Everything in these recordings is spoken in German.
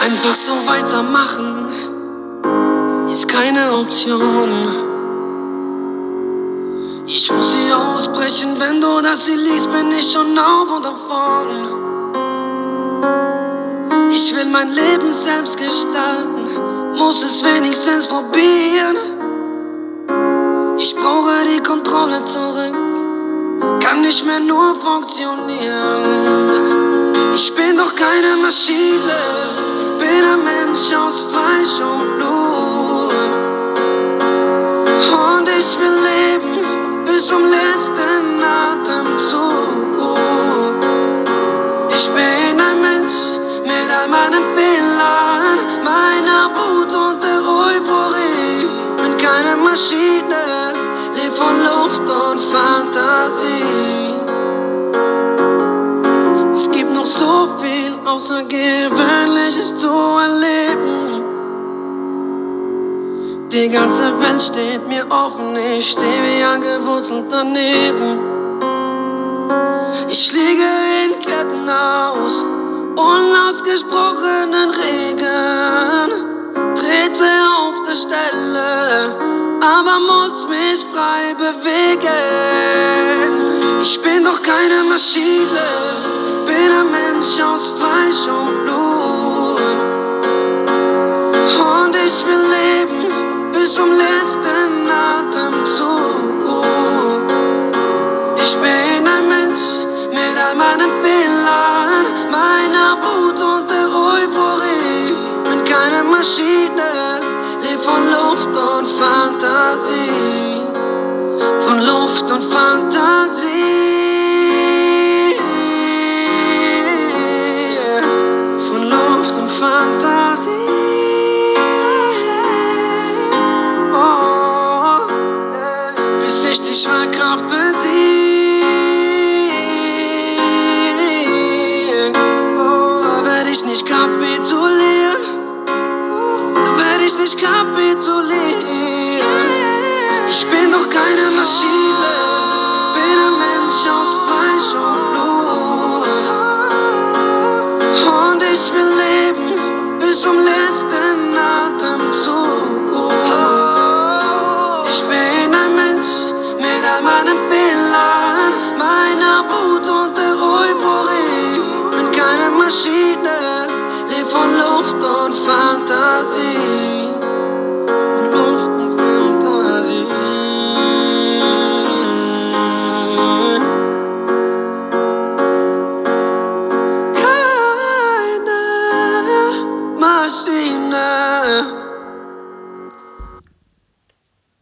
Einfach so weitermachen ist keine Option. Ich muss sie ausbrechen, wenn du das hier liest, bin ich schon auf und davon. Ich will mein Leben selbst gestalten, muss es wenigstens probieren. Ich brauche die Kontrolle zurück, nicht mehr nur funktionieren. Ich bin doch keine Maschine, bin ein Mensch aus Fleisch und Blut. Und ich will leben bis zum letzten Atemzug. Ich bin ein Mensch mit all meinen Fehlern, meiner Wut und der Euphorie. Bin keine Maschine, leb von Luft und Fantasie. Noch so viel Außergewöhnliches zu erleben. Die ganze Welt steht mir offen, ich stehe wie angewurzelt daneben. Ich liege in Ketten aus unausgesprochenen Regen, trete auf der Stelle, aber muss mich frei bewegen. Ich bin doch keine Maschine, bin ein Mensch aus Fleisch und Blut. Und ich will leben bis zum letzten Atemzug. Ich bin ein Mensch mit all meinen Fehlern, meiner Wut und der Euphorie. Bin keine Maschine, leb von Luft Luft und Fantasie. Von Luft und Fantasie. Oh, bis ich die Schwerkraft besiege. Oh, werde ich nicht kapitulieren. Werde ich nicht kapitulieren. Keine Maschine, bin ein Mensch aus Fleisch und Blut. Und ich will leben bis zum letzten Atemzug. Ich bin ein Mensch mit all meinen Fehlern, meiner Wut und der Euphorie. Bin keine Maschine,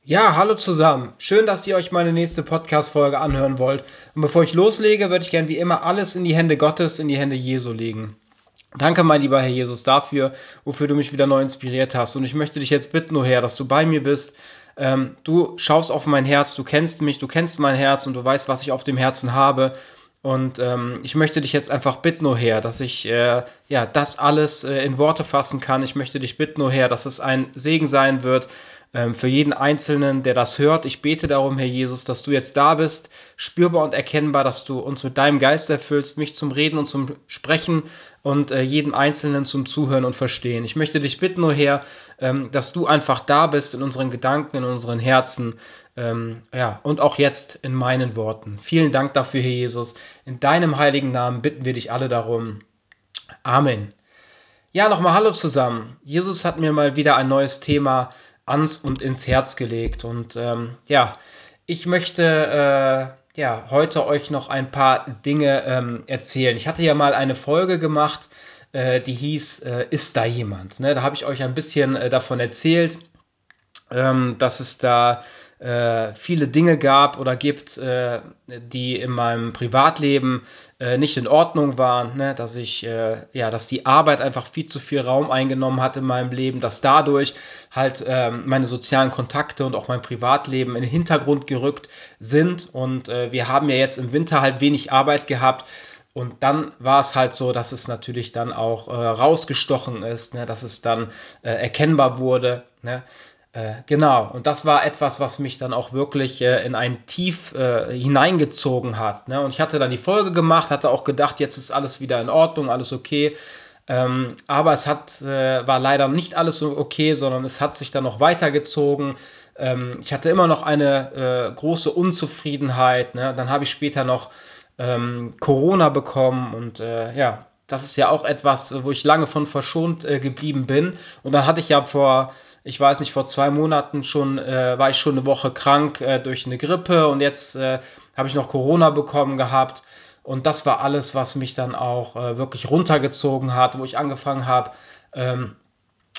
Ja, hallo zusammen. Schön, dass ihr euch meine nächste Podcast-Folge anhören wollt. Und bevor ich loslege, würde ich gern wie immer alles in die Hände Gottes, in die Hände Jesu legen. Danke, mein lieber Herr Jesus, dafür, wofür du mich wieder neu inspiriert hast. Und ich möchte dich jetzt bitten, O Herr, dass du bei mir bist. Ähm, du schaust auf mein Herz, du kennst mich, du kennst mein Herz und du weißt, was ich auf dem Herzen habe. Und ähm, ich möchte dich jetzt einfach bitten, O Herr, dass ich äh, ja das alles äh, in Worte fassen kann. Ich möchte dich bitten, O Herr, dass es ein Segen sein wird ähm, für jeden Einzelnen, der das hört. Ich bete darum, Herr Jesus, dass du jetzt da bist, spürbar und erkennbar, dass du uns mit deinem Geist erfüllst, mich zum Reden und zum Sprechen und äh, jedem Einzelnen zum Zuhören und Verstehen. Ich möchte dich bitten, O Herr, ähm, dass du einfach da bist in unseren Gedanken, in unseren Herzen, ähm, ja, und auch jetzt in meinen Worten. Vielen Dank dafür, Herr Jesus. In deinem heiligen Namen bitten wir dich alle darum. Amen. Ja, nochmal Hallo zusammen. Jesus hat mir mal wieder ein neues Thema ans und ins Herz gelegt. Und ähm, ja, ich möchte äh, ja, heute euch noch ein paar Dinge ähm, erzählen. Ich hatte ja mal eine Folge gemacht, äh, die hieß äh, Ist da jemand? Ne? Da habe ich euch ein bisschen äh, davon erzählt, ähm, dass es da äh, viele Dinge gab oder gibt, äh, die in meinem Privatleben äh, nicht in Ordnung waren, ne? dass ich, ja, dass die Arbeit einfach viel zu viel Raum eingenommen hat in meinem Leben, dass dadurch halt ähm, meine sozialen Kontakte und auch mein Privatleben in den Hintergrund gerückt sind und wir haben ja jetzt im Winter halt wenig Arbeit gehabt. Und dann war es halt so, dass es natürlich dann auch äh, rausgestochen ist, ne? dass es dann äh, erkennbar wurde. Ne? Äh, genau, und das war etwas, was mich dann auch wirklich äh, in ein Tief äh, hineingezogen hat. Ne? Und ich hatte dann die Folge gemacht, hatte auch gedacht, jetzt ist alles wieder in Ordnung, alles okay. Ähm, aber es hat, äh, war leider nicht alles so okay, sondern es hat sich dann noch weitergezogen. Ähm, ich hatte immer noch eine äh, große Unzufriedenheit. Ne? Dann habe ich später noch ähm, Corona bekommen und äh, ja, das ist ja auch etwas, wo ich lange von verschont äh, geblieben bin. Und dann hatte ich ja vor, ich weiß nicht, vor zwei Monaten schon, äh, war ich schon eine Woche krank äh, durch eine Grippe und jetzt äh, habe ich noch Corona bekommen gehabt. Und das war alles, was mich dann auch äh, wirklich runtergezogen hat, wo ich angefangen habe, ähm,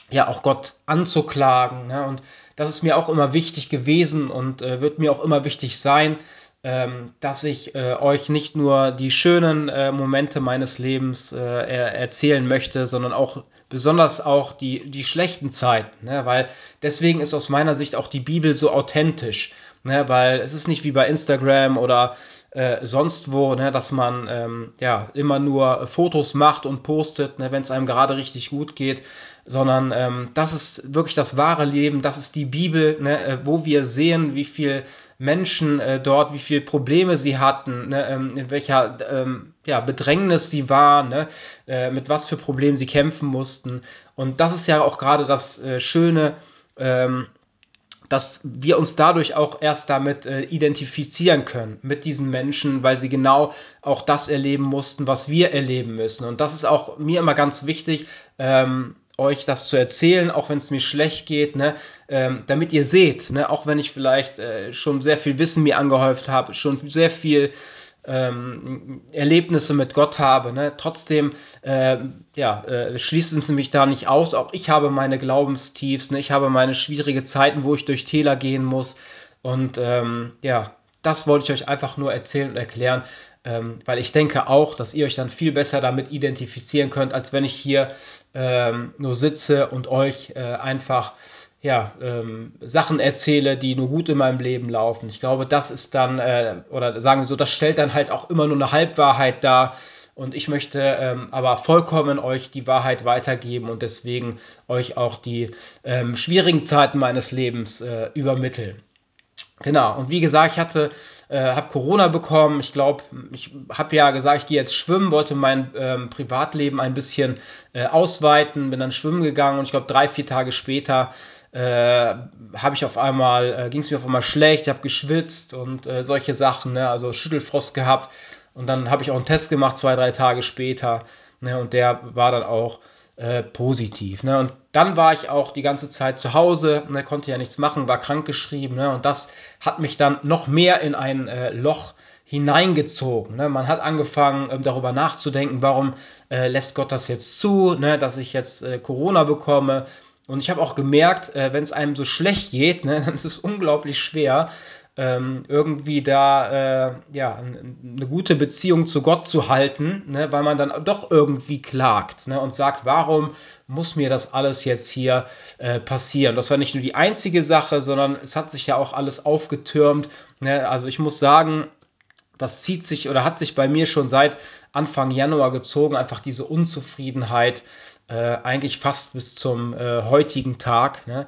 ja, auch Gott anzuklagen. Ne? Und das ist mir auch immer wichtig gewesen und äh, wird mir auch immer wichtig sein, ähm, dass ich äh, euch nicht nur die schönen äh, Momente meines Lebens äh, er erzählen möchte, sondern auch besonders auch die, die schlechten Zeiten. Ne? Weil deswegen ist aus meiner Sicht auch die Bibel so authentisch. Ne? Weil es ist nicht wie bei Instagram oder äh, sonst wo, ne, dass man ähm, ja immer nur Fotos macht und postet, ne, wenn es einem gerade richtig gut geht, sondern ähm, das ist wirklich das wahre Leben, das ist die Bibel, ne, äh, wo wir sehen, wie viel Menschen äh, dort, wie viele Probleme sie hatten, ne, ähm, in welcher ähm, ja, Bedrängnis sie waren, ne, äh, mit was für Problemen sie kämpfen mussten. Und das ist ja auch gerade das äh, Schöne, ähm, dass wir uns dadurch auch erst damit äh, identifizieren können, mit diesen Menschen, weil sie genau auch das erleben mussten, was wir erleben müssen. Und das ist auch mir immer ganz wichtig, ähm, euch das zu erzählen, auch wenn es mir schlecht geht, ne, ähm, damit ihr seht, ne, auch wenn ich vielleicht äh, schon sehr viel Wissen mir angehäuft habe, schon sehr viel ähm, Erlebnisse mit Gott habe. Ne? Trotzdem äh, ja, äh, schließen sie mich da nicht aus. Auch ich habe meine Glaubenstiefs, ne? ich habe meine schwierige Zeiten, wo ich durch Täler gehen muss. Und ähm, ja, das wollte ich euch einfach nur erzählen und erklären, ähm, weil ich denke auch, dass ihr euch dann viel besser damit identifizieren könnt, als wenn ich hier ähm, nur sitze und euch äh, einfach ja, ähm, Sachen erzähle, die nur gut in meinem Leben laufen. Ich glaube, das ist dann, äh, oder sagen wir so, das stellt dann halt auch immer nur eine Halbwahrheit dar. Und ich möchte ähm, aber vollkommen euch die Wahrheit weitergeben und deswegen euch auch die ähm, schwierigen Zeiten meines Lebens äh, übermitteln. Genau, und wie gesagt, ich hatte, äh, habe Corona bekommen. Ich glaube, ich habe ja gesagt, ich gehe jetzt schwimmen, wollte mein ähm, Privatleben ein bisschen äh, ausweiten, bin dann schwimmen gegangen und ich glaube, drei, vier Tage später äh, habe ich auf einmal, äh, ging es mir auf einmal schlecht, habe geschwitzt und äh, solche Sachen, ne? also Schüttelfrost gehabt. Und dann habe ich auch einen Test gemacht, zwei, drei Tage später. Ne? Und der war dann auch äh, positiv. Ne? Und dann war ich auch die ganze Zeit zu Hause, ne? konnte ja nichts machen, war krankgeschrieben. Ne? Und das hat mich dann noch mehr in ein äh, Loch hineingezogen. Ne? Man hat angefangen, ähm, darüber nachzudenken, warum äh, lässt Gott das jetzt zu, ne? dass ich jetzt äh, Corona bekomme und ich habe auch gemerkt, äh, wenn es einem so schlecht geht, ne, dann ist es unglaublich schwer, ähm, irgendwie da äh, ja, eine gute Beziehung zu Gott zu halten, ne, weil man dann doch irgendwie klagt ne, und sagt, warum muss mir das alles jetzt hier äh, passieren? Das war nicht nur die einzige Sache, sondern es hat sich ja auch alles aufgetürmt. Ne? Also ich muss sagen, das zieht sich oder hat sich bei mir schon seit Anfang Januar gezogen, einfach diese Unzufriedenheit, äh, eigentlich fast bis zum äh, heutigen Tag. Ne?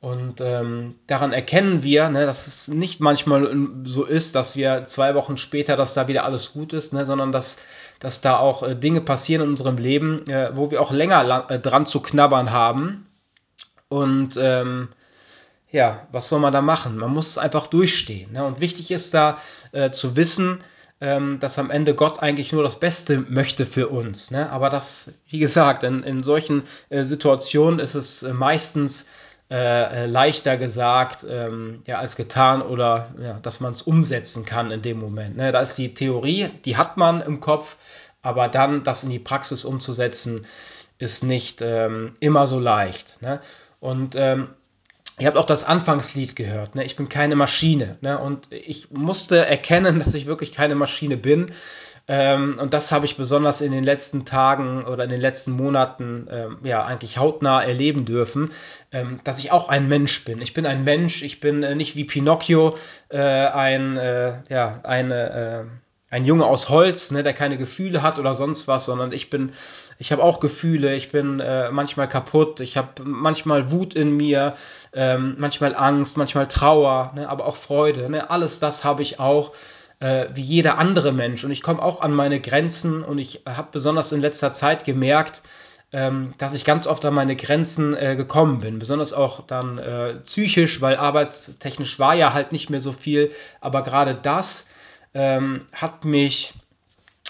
Und ähm, daran erkennen wir, ne, dass es nicht manchmal so ist, dass wir zwei Wochen später, dass da wieder alles gut ist, ne, sondern dass, dass da auch äh, Dinge passieren in unserem Leben, äh, wo wir auch länger äh, dran zu knabbern haben. Und ähm, ja, was soll man da machen? Man muss es einfach durchstehen. Ne? Und wichtig ist da äh, zu wissen, ähm, dass am Ende Gott eigentlich nur das Beste möchte für uns. Ne? Aber das, wie gesagt, in, in solchen äh, Situationen ist es äh, meistens äh, äh, leichter gesagt ähm, ja, als getan oder ja, dass man es umsetzen kann in dem Moment. Ne? Da ist die Theorie, die hat man im Kopf, aber dann das in die Praxis umzusetzen, ist nicht ähm, immer so leicht. Ne? Und ähm, Ihr habt auch das Anfangslied gehört, ne? Ich bin keine Maschine, ne? Und ich musste erkennen, dass ich wirklich keine Maschine bin. Ähm, und das habe ich besonders in den letzten Tagen oder in den letzten Monaten ähm, ja eigentlich hautnah erleben dürfen, ähm, dass ich auch ein Mensch bin. Ich bin ein Mensch, ich bin äh, nicht wie Pinocchio äh, ein, äh, ja, eine äh, ein Junge aus Holz, ne, der keine Gefühle hat oder sonst was, sondern ich bin, ich habe auch Gefühle, ich bin äh, manchmal kaputt, ich habe manchmal Wut in mir, ähm, manchmal Angst, manchmal Trauer, ne, aber auch Freude, ne, alles das habe ich auch, äh, wie jeder andere Mensch und ich komme auch an meine Grenzen und ich habe besonders in letzter Zeit gemerkt, ähm, dass ich ganz oft an meine Grenzen äh, gekommen bin. Besonders auch dann äh, psychisch, weil arbeitstechnisch war ja halt nicht mehr so viel. Aber gerade das ähm, hat mich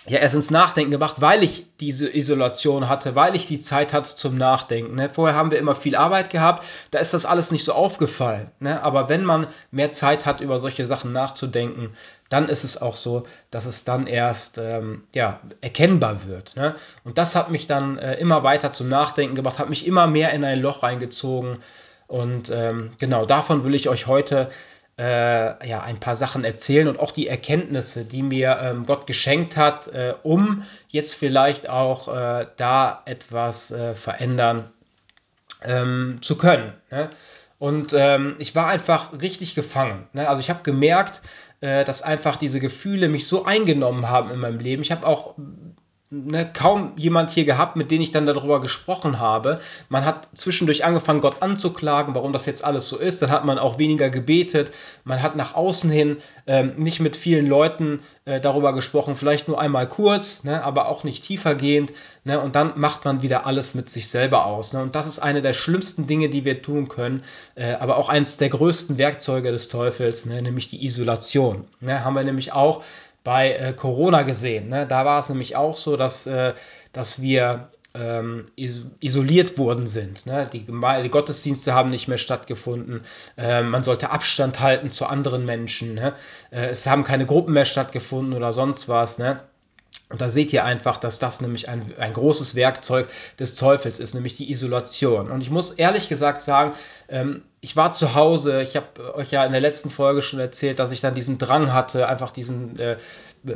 ja erst ins Nachdenken gemacht, weil ich diese Isolation hatte, weil ich die Zeit hatte zum Nachdenken. Ne? Vorher haben wir immer viel Arbeit gehabt, da ist das alles nicht so aufgefallen. Ne? Aber wenn man mehr Zeit hat, über solche Sachen nachzudenken, dann ist es auch so, dass es dann erst ähm, ja, erkennbar wird. Ne? Und das hat mich dann äh, immer weiter zum Nachdenken gebracht, hat mich immer mehr in ein Loch reingezogen. Und ähm, genau davon will ich euch heute äh, ja, ein paar Sachen erzählen und auch die Erkenntnisse, die mir ähm, Gott geschenkt hat, äh, um jetzt vielleicht auch äh, da etwas äh, verändern ähm, zu können. Ne? Und ähm, ich war einfach richtig gefangen. Ne? Also ich habe gemerkt, äh, dass einfach diese Gefühle mich so eingenommen haben in meinem Leben. Ich habe auch ne, kaum jemand hier gehabt, mit dem ich dann darüber gesprochen habe. Man hat zwischendurch angefangen, Gott anzuklagen, warum das jetzt alles so ist. Dann hat man auch weniger gebetet. Man hat nach außen hin ähm, nicht mit vielen Leuten äh, darüber gesprochen, vielleicht nur einmal kurz, ne, aber auch nicht tiefergehend. Ne, und dann macht man wieder alles mit sich selber aus. Ne, und das ist eine der schlimmsten Dinge, die wir tun können, äh, aber auch eines der größten Werkzeuge des Teufels, ne, nämlich die Isolation. Ne, haben wir nämlich auch bei äh, Corona gesehen. Ne? Da war es nämlich auch so, dass, äh, dass wir ähm, isoliert worden sind. Ne? Die, die, Gottesdienste haben nicht mehr stattgefunden. Äh, man sollte Abstand halten zu anderen Menschen. Ne? Äh, es haben keine Gruppen mehr stattgefunden oder sonst was. Ne? Und da seht ihr einfach, dass das nämlich ein, ein großes Werkzeug des Teufels ist, nämlich die Isolation. Und ich muss ehrlich gesagt sagen, ähm, ich war zu Hause, ich habe euch ja in der letzten Folge schon erzählt, dass ich dann diesen Drang hatte, einfach diesen, äh,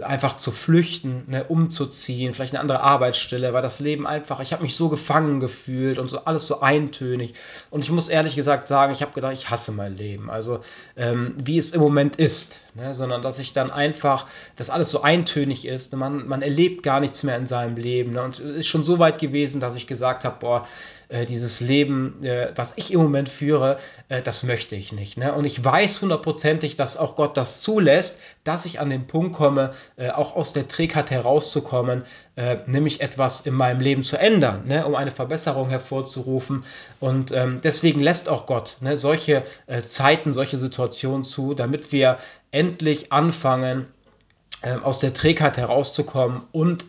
einfach zu flüchten, ne, umzuziehen, vielleicht eine andere Arbeitsstelle, weil das Leben einfach, ich habe mich so gefangen gefühlt und so alles so eintönig. Und ich muss ehrlich gesagt sagen, ich habe gedacht, ich hasse mein Leben. Also ähm, wie es im Moment ist, ne, sondern dass ich dann einfach, dass alles so eintönig ist, ne, man, man erlebt gar nichts mehr in seinem Leben. Ne, und es ist schon so weit gewesen, dass ich gesagt habe, boah, äh, dieses Leben, äh, was ich im Moment führe, äh, das möchte ich nicht. Ne? Und ich weiß hundertprozentig, dass auch Gott das zulässt, dass ich an den Punkt komme, äh, auch aus der Trägheit herauszukommen, äh, nämlich etwas in meinem Leben zu ändern, ne? um eine Verbesserung hervorzurufen. Und ähm, deswegen lässt auch Gott ne, solche äh, Zeiten, solche Situationen zu, damit wir endlich anfangen, ähm, aus der Trägheit herauszukommen und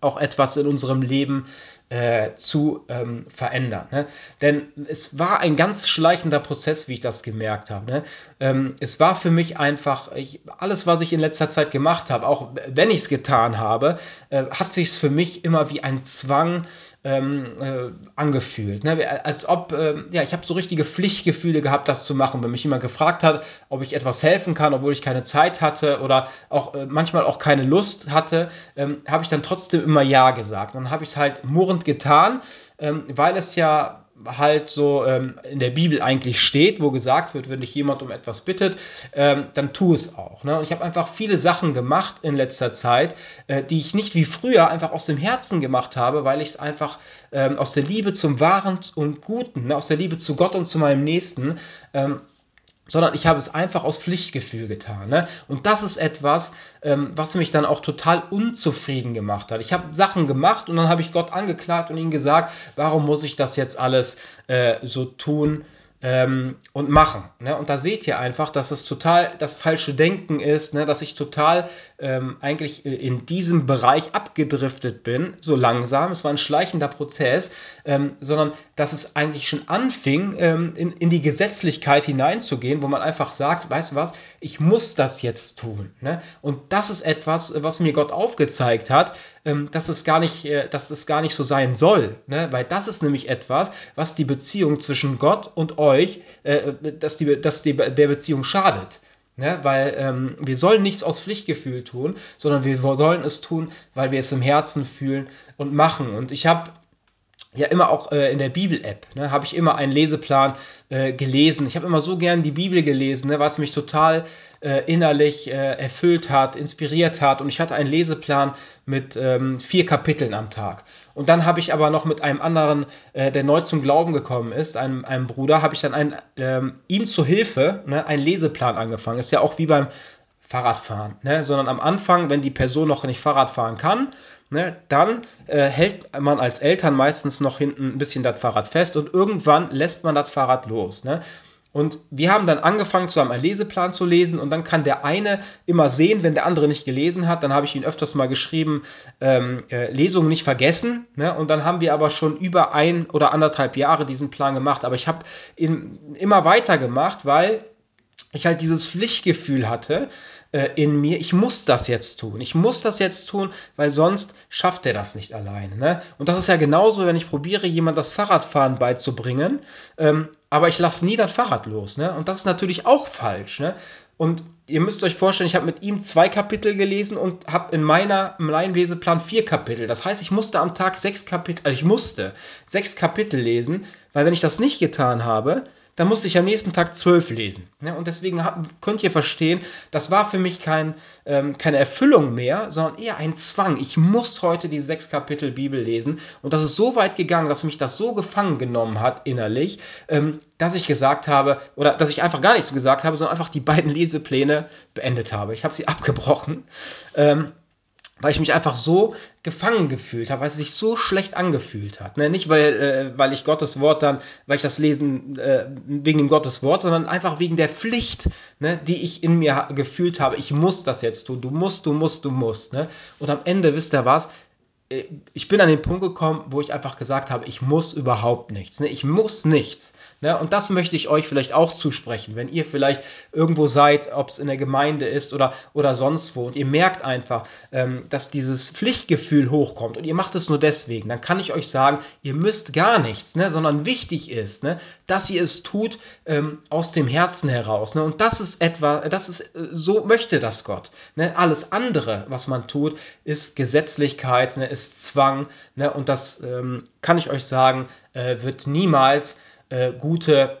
auch etwas in unserem Leben äh, zu ähm, verändern. Ne? Denn es war ein ganz schleichender Prozess, wie ich das gemerkt habe. Ne? Ähm, es war für mich einfach, ich, alles, was ich in letzter Zeit gemacht habe, auch wenn ich es getan habe, äh, hat sich für mich immer wie ein Zwang ähm, äh, angefühlt. Ne? Als ob, äh, ja, ich habe so richtige Pflichtgefühle gehabt, das zu machen. Wenn mich jemand gefragt hat, ob ich etwas helfen kann, obwohl ich keine Zeit hatte oder auch äh, manchmal auch keine Lust hatte, ähm, habe ich dann trotzdem immer Ja gesagt. Und dann habe ich es halt murrend getan, ähm, weil es ja halt so ähm, in der Bibel eigentlich steht, wo gesagt wird, wenn dich jemand um etwas bittet, ähm, dann tu es auch. Ne? Und ich habe einfach viele Sachen gemacht in letzter Zeit, äh, die ich nicht wie früher einfach aus dem Herzen gemacht habe, weil ich es einfach ähm, aus der Liebe zum Wahren und Guten, ne? aus der Liebe zu Gott und zu meinem Nächsten, ähm, sondern ich habe es einfach aus Pflichtgefühl getan. Ne? Und das ist etwas, ähm, was mich dann auch total unzufrieden gemacht hat. Ich habe Sachen gemacht und dann habe ich Gott angeklagt und ihm gesagt, warum muss ich das jetzt alles äh, so tun? ähm, und machen. Ne? Und da seht ihr einfach, dass es total das falsche Denken ist, ne? dass ich total ähm, eigentlich äh, in diesem Bereich abgedriftet bin, so langsam. Es war ein schleichender Prozess, ähm, sondern dass es eigentlich schon anfing, ähm, in, in die Gesetzlichkeit hineinzugehen, wo man einfach sagt, weißt du was, ich muss das jetzt tun. Ne? Und das ist etwas, was mir Gott aufgezeigt hat, ähm, dass, es gar nicht, äh, dass es gar nicht so sein soll. Ne? Weil das ist nämlich etwas, was die Beziehung zwischen Gott und euch euch, äh, dass, die, dass die, der Beziehung schadet. Ne? Weil ähm, wir sollen nichts aus Pflichtgefühl tun, sondern wir sollen es tun, weil wir es im Herzen fühlen und machen. Und ich habe ja immer auch äh, in der Bibel-App, ne, habe ich immer einen Leseplan äh, gelesen. Ich habe immer so gern die Bibel gelesen, ne, was mich total äh, innerlich äh, erfüllt hat, inspiriert hat. Und ich hatte einen Leseplan mit ähm, vier Kapiteln am Tag. Und dann habe ich aber noch mit einem anderen, äh, der neu zum Glauben gekommen ist, einem, einem Bruder, habe ich dann ein, ähm, ihm zur Hilfe ne, einen Leseplan angefangen. Ist ja auch wie beim Fahrradfahren, ne? sondern am Anfang, wenn die Person noch nicht Fahrrad fahren kann, ne, dann äh, hält man als Eltern meistens noch hinten ein bisschen das Fahrrad fest und irgendwann lässt man das Fahrrad los. Ne? Und wir haben dann angefangen, zusammen einen Leseplan zu lesen und dann kann der eine immer sehen, wenn der andere nicht gelesen hat. Dann habe ich ihn öfters mal geschrieben, ähm, äh, Lesungen nicht vergessen. Ne? Und dann haben wir aber schon über ein oder anderthalb Jahre diesen Plan gemacht. Aber ich habe ihn immer weiter gemacht, weil ich halt dieses Pflichtgefühl hatte äh, in mir, ich muss das jetzt tun. Ich muss das jetzt tun, weil sonst schafft er das nicht alleine. Ne? Und das ist ja genauso, wenn ich probiere, jemand das Fahrradfahren beizubringen, ähm, aber ich lasse nie das Fahrrad los. Ne? Und das ist natürlich auch falsch. Ne? Und ihr müsst euch vorstellen, ich habe mit ihm zwei Kapitel gelesen und habe in meiner im Laienleseplan vier Kapitel. Das heißt, ich musste am Tag sechs Kapitel, also ich musste sechs Kapitel lesen, weil wenn ich das nicht getan habe, dann musste ich am nächsten Tag zwölf lesen. Ja, und deswegen hab, könnt ihr verstehen, das war für mich kein, ähm, keine Erfüllung mehr, sondern eher ein Zwang. Ich muss heute die sechs Kapitel Bibel lesen. Und das ist so weit gegangen, dass mich das so gefangen genommen hat innerlich, ähm, dass ich gesagt habe, oder dass ich einfach gar nichts gesagt habe, sondern einfach die beiden Lesepläne beendet habe. Ich habe sie abgebrochen. Ähm, weil ich mich einfach so gefangen gefühlt habe, weil es sich so schlecht angefühlt hat. Ne? Nicht, weil, äh, weil ich Gottes Wort dann, weil ich das lesen äh, wegen dem Gottes Wort, sondern einfach wegen der Pflicht, ne, die ich in mir gefühlt habe. Ich muss das jetzt tun. Du musst, du musst, du musst. Ne? Und am Ende, wisst ihr was, ich bin an den Punkt gekommen, wo ich einfach gesagt habe, ich muss überhaupt nichts. Ne? Ich muss nichts. Ne? Und das möchte ich euch vielleicht auch zusprechen, wenn ihr vielleicht irgendwo seid, ob es in der Gemeinde ist oder, oder sonst wo, und ihr merkt einfach, ähm, dass dieses Pflichtgefühl hochkommt und ihr macht es nur deswegen, dann kann ich euch sagen, ihr müsst gar nichts, ne? sondern wichtig ist, ne? dass ihr es tut ähm, aus dem Herzen heraus. Ne? Und das ist etwa, das ist, äh, so möchte das Gott. Ne? Alles andere, was man tut, ist Gesetzlichkeit, ne? Ist Zwang. Ne? Und das ähm, kann ich euch sagen, äh, wird niemals äh, gute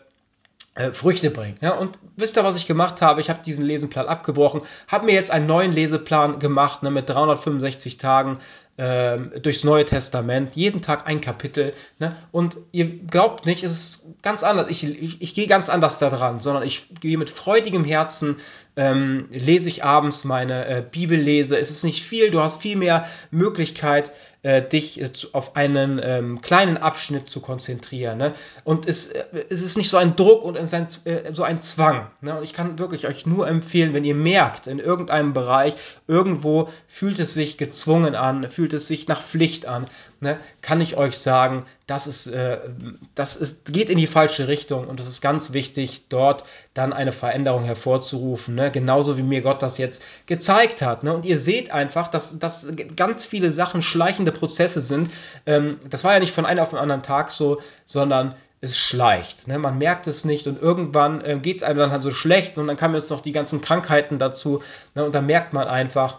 äh, Früchte bringen. Ja, und wisst ihr, was ich gemacht habe? Ich habe diesen Leseplan abgebrochen, habe mir jetzt einen neuen Leseplan gemacht ne, mit 365 Tagen ähm, durchs Neue Testament, jeden Tag ein Kapitel. Ne? Und ihr glaubt nicht, es ist ganz anders. Ich, ich, ich gehe ganz anders da dran, sondern ich gehe mit freudigem Herzen, ähm, lese ich abends meine äh, Bibel lese. Es ist nicht viel, du hast viel mehr Möglichkeit, äh, dich äh, auf einen ähm, kleinen Abschnitt zu konzentrieren. Ne? Und es, äh, es ist nicht so ein Druck und ein, äh, so ein Zwang. Ne? Und ich kann wirklich euch nur empfehlen, wenn ihr merkt, in irgendeinem Bereich, irgendwo fühlt es sich gezwungen an, fühlt es sich nach Pflicht an, ne? kann ich euch sagen, das ist, äh, das ist, geht in die falsche Richtung und es ist ganz wichtig, dort dann eine Veränderung hervorzurufen. Ne? Genauso wie mir Gott das jetzt gezeigt hat. Ne? Und ihr seht einfach, dass, dass ganz viele Sachen schleichende Prozesse sind. Ähm, das war ja nicht von einem auf den anderen Tag so, sondern es schleicht. Ne? Man merkt es nicht und irgendwann äh, geht es einem dann halt so schlecht und dann kamen jetzt noch die ganzen Krankheiten dazu. Ne? Und da merkt man einfach,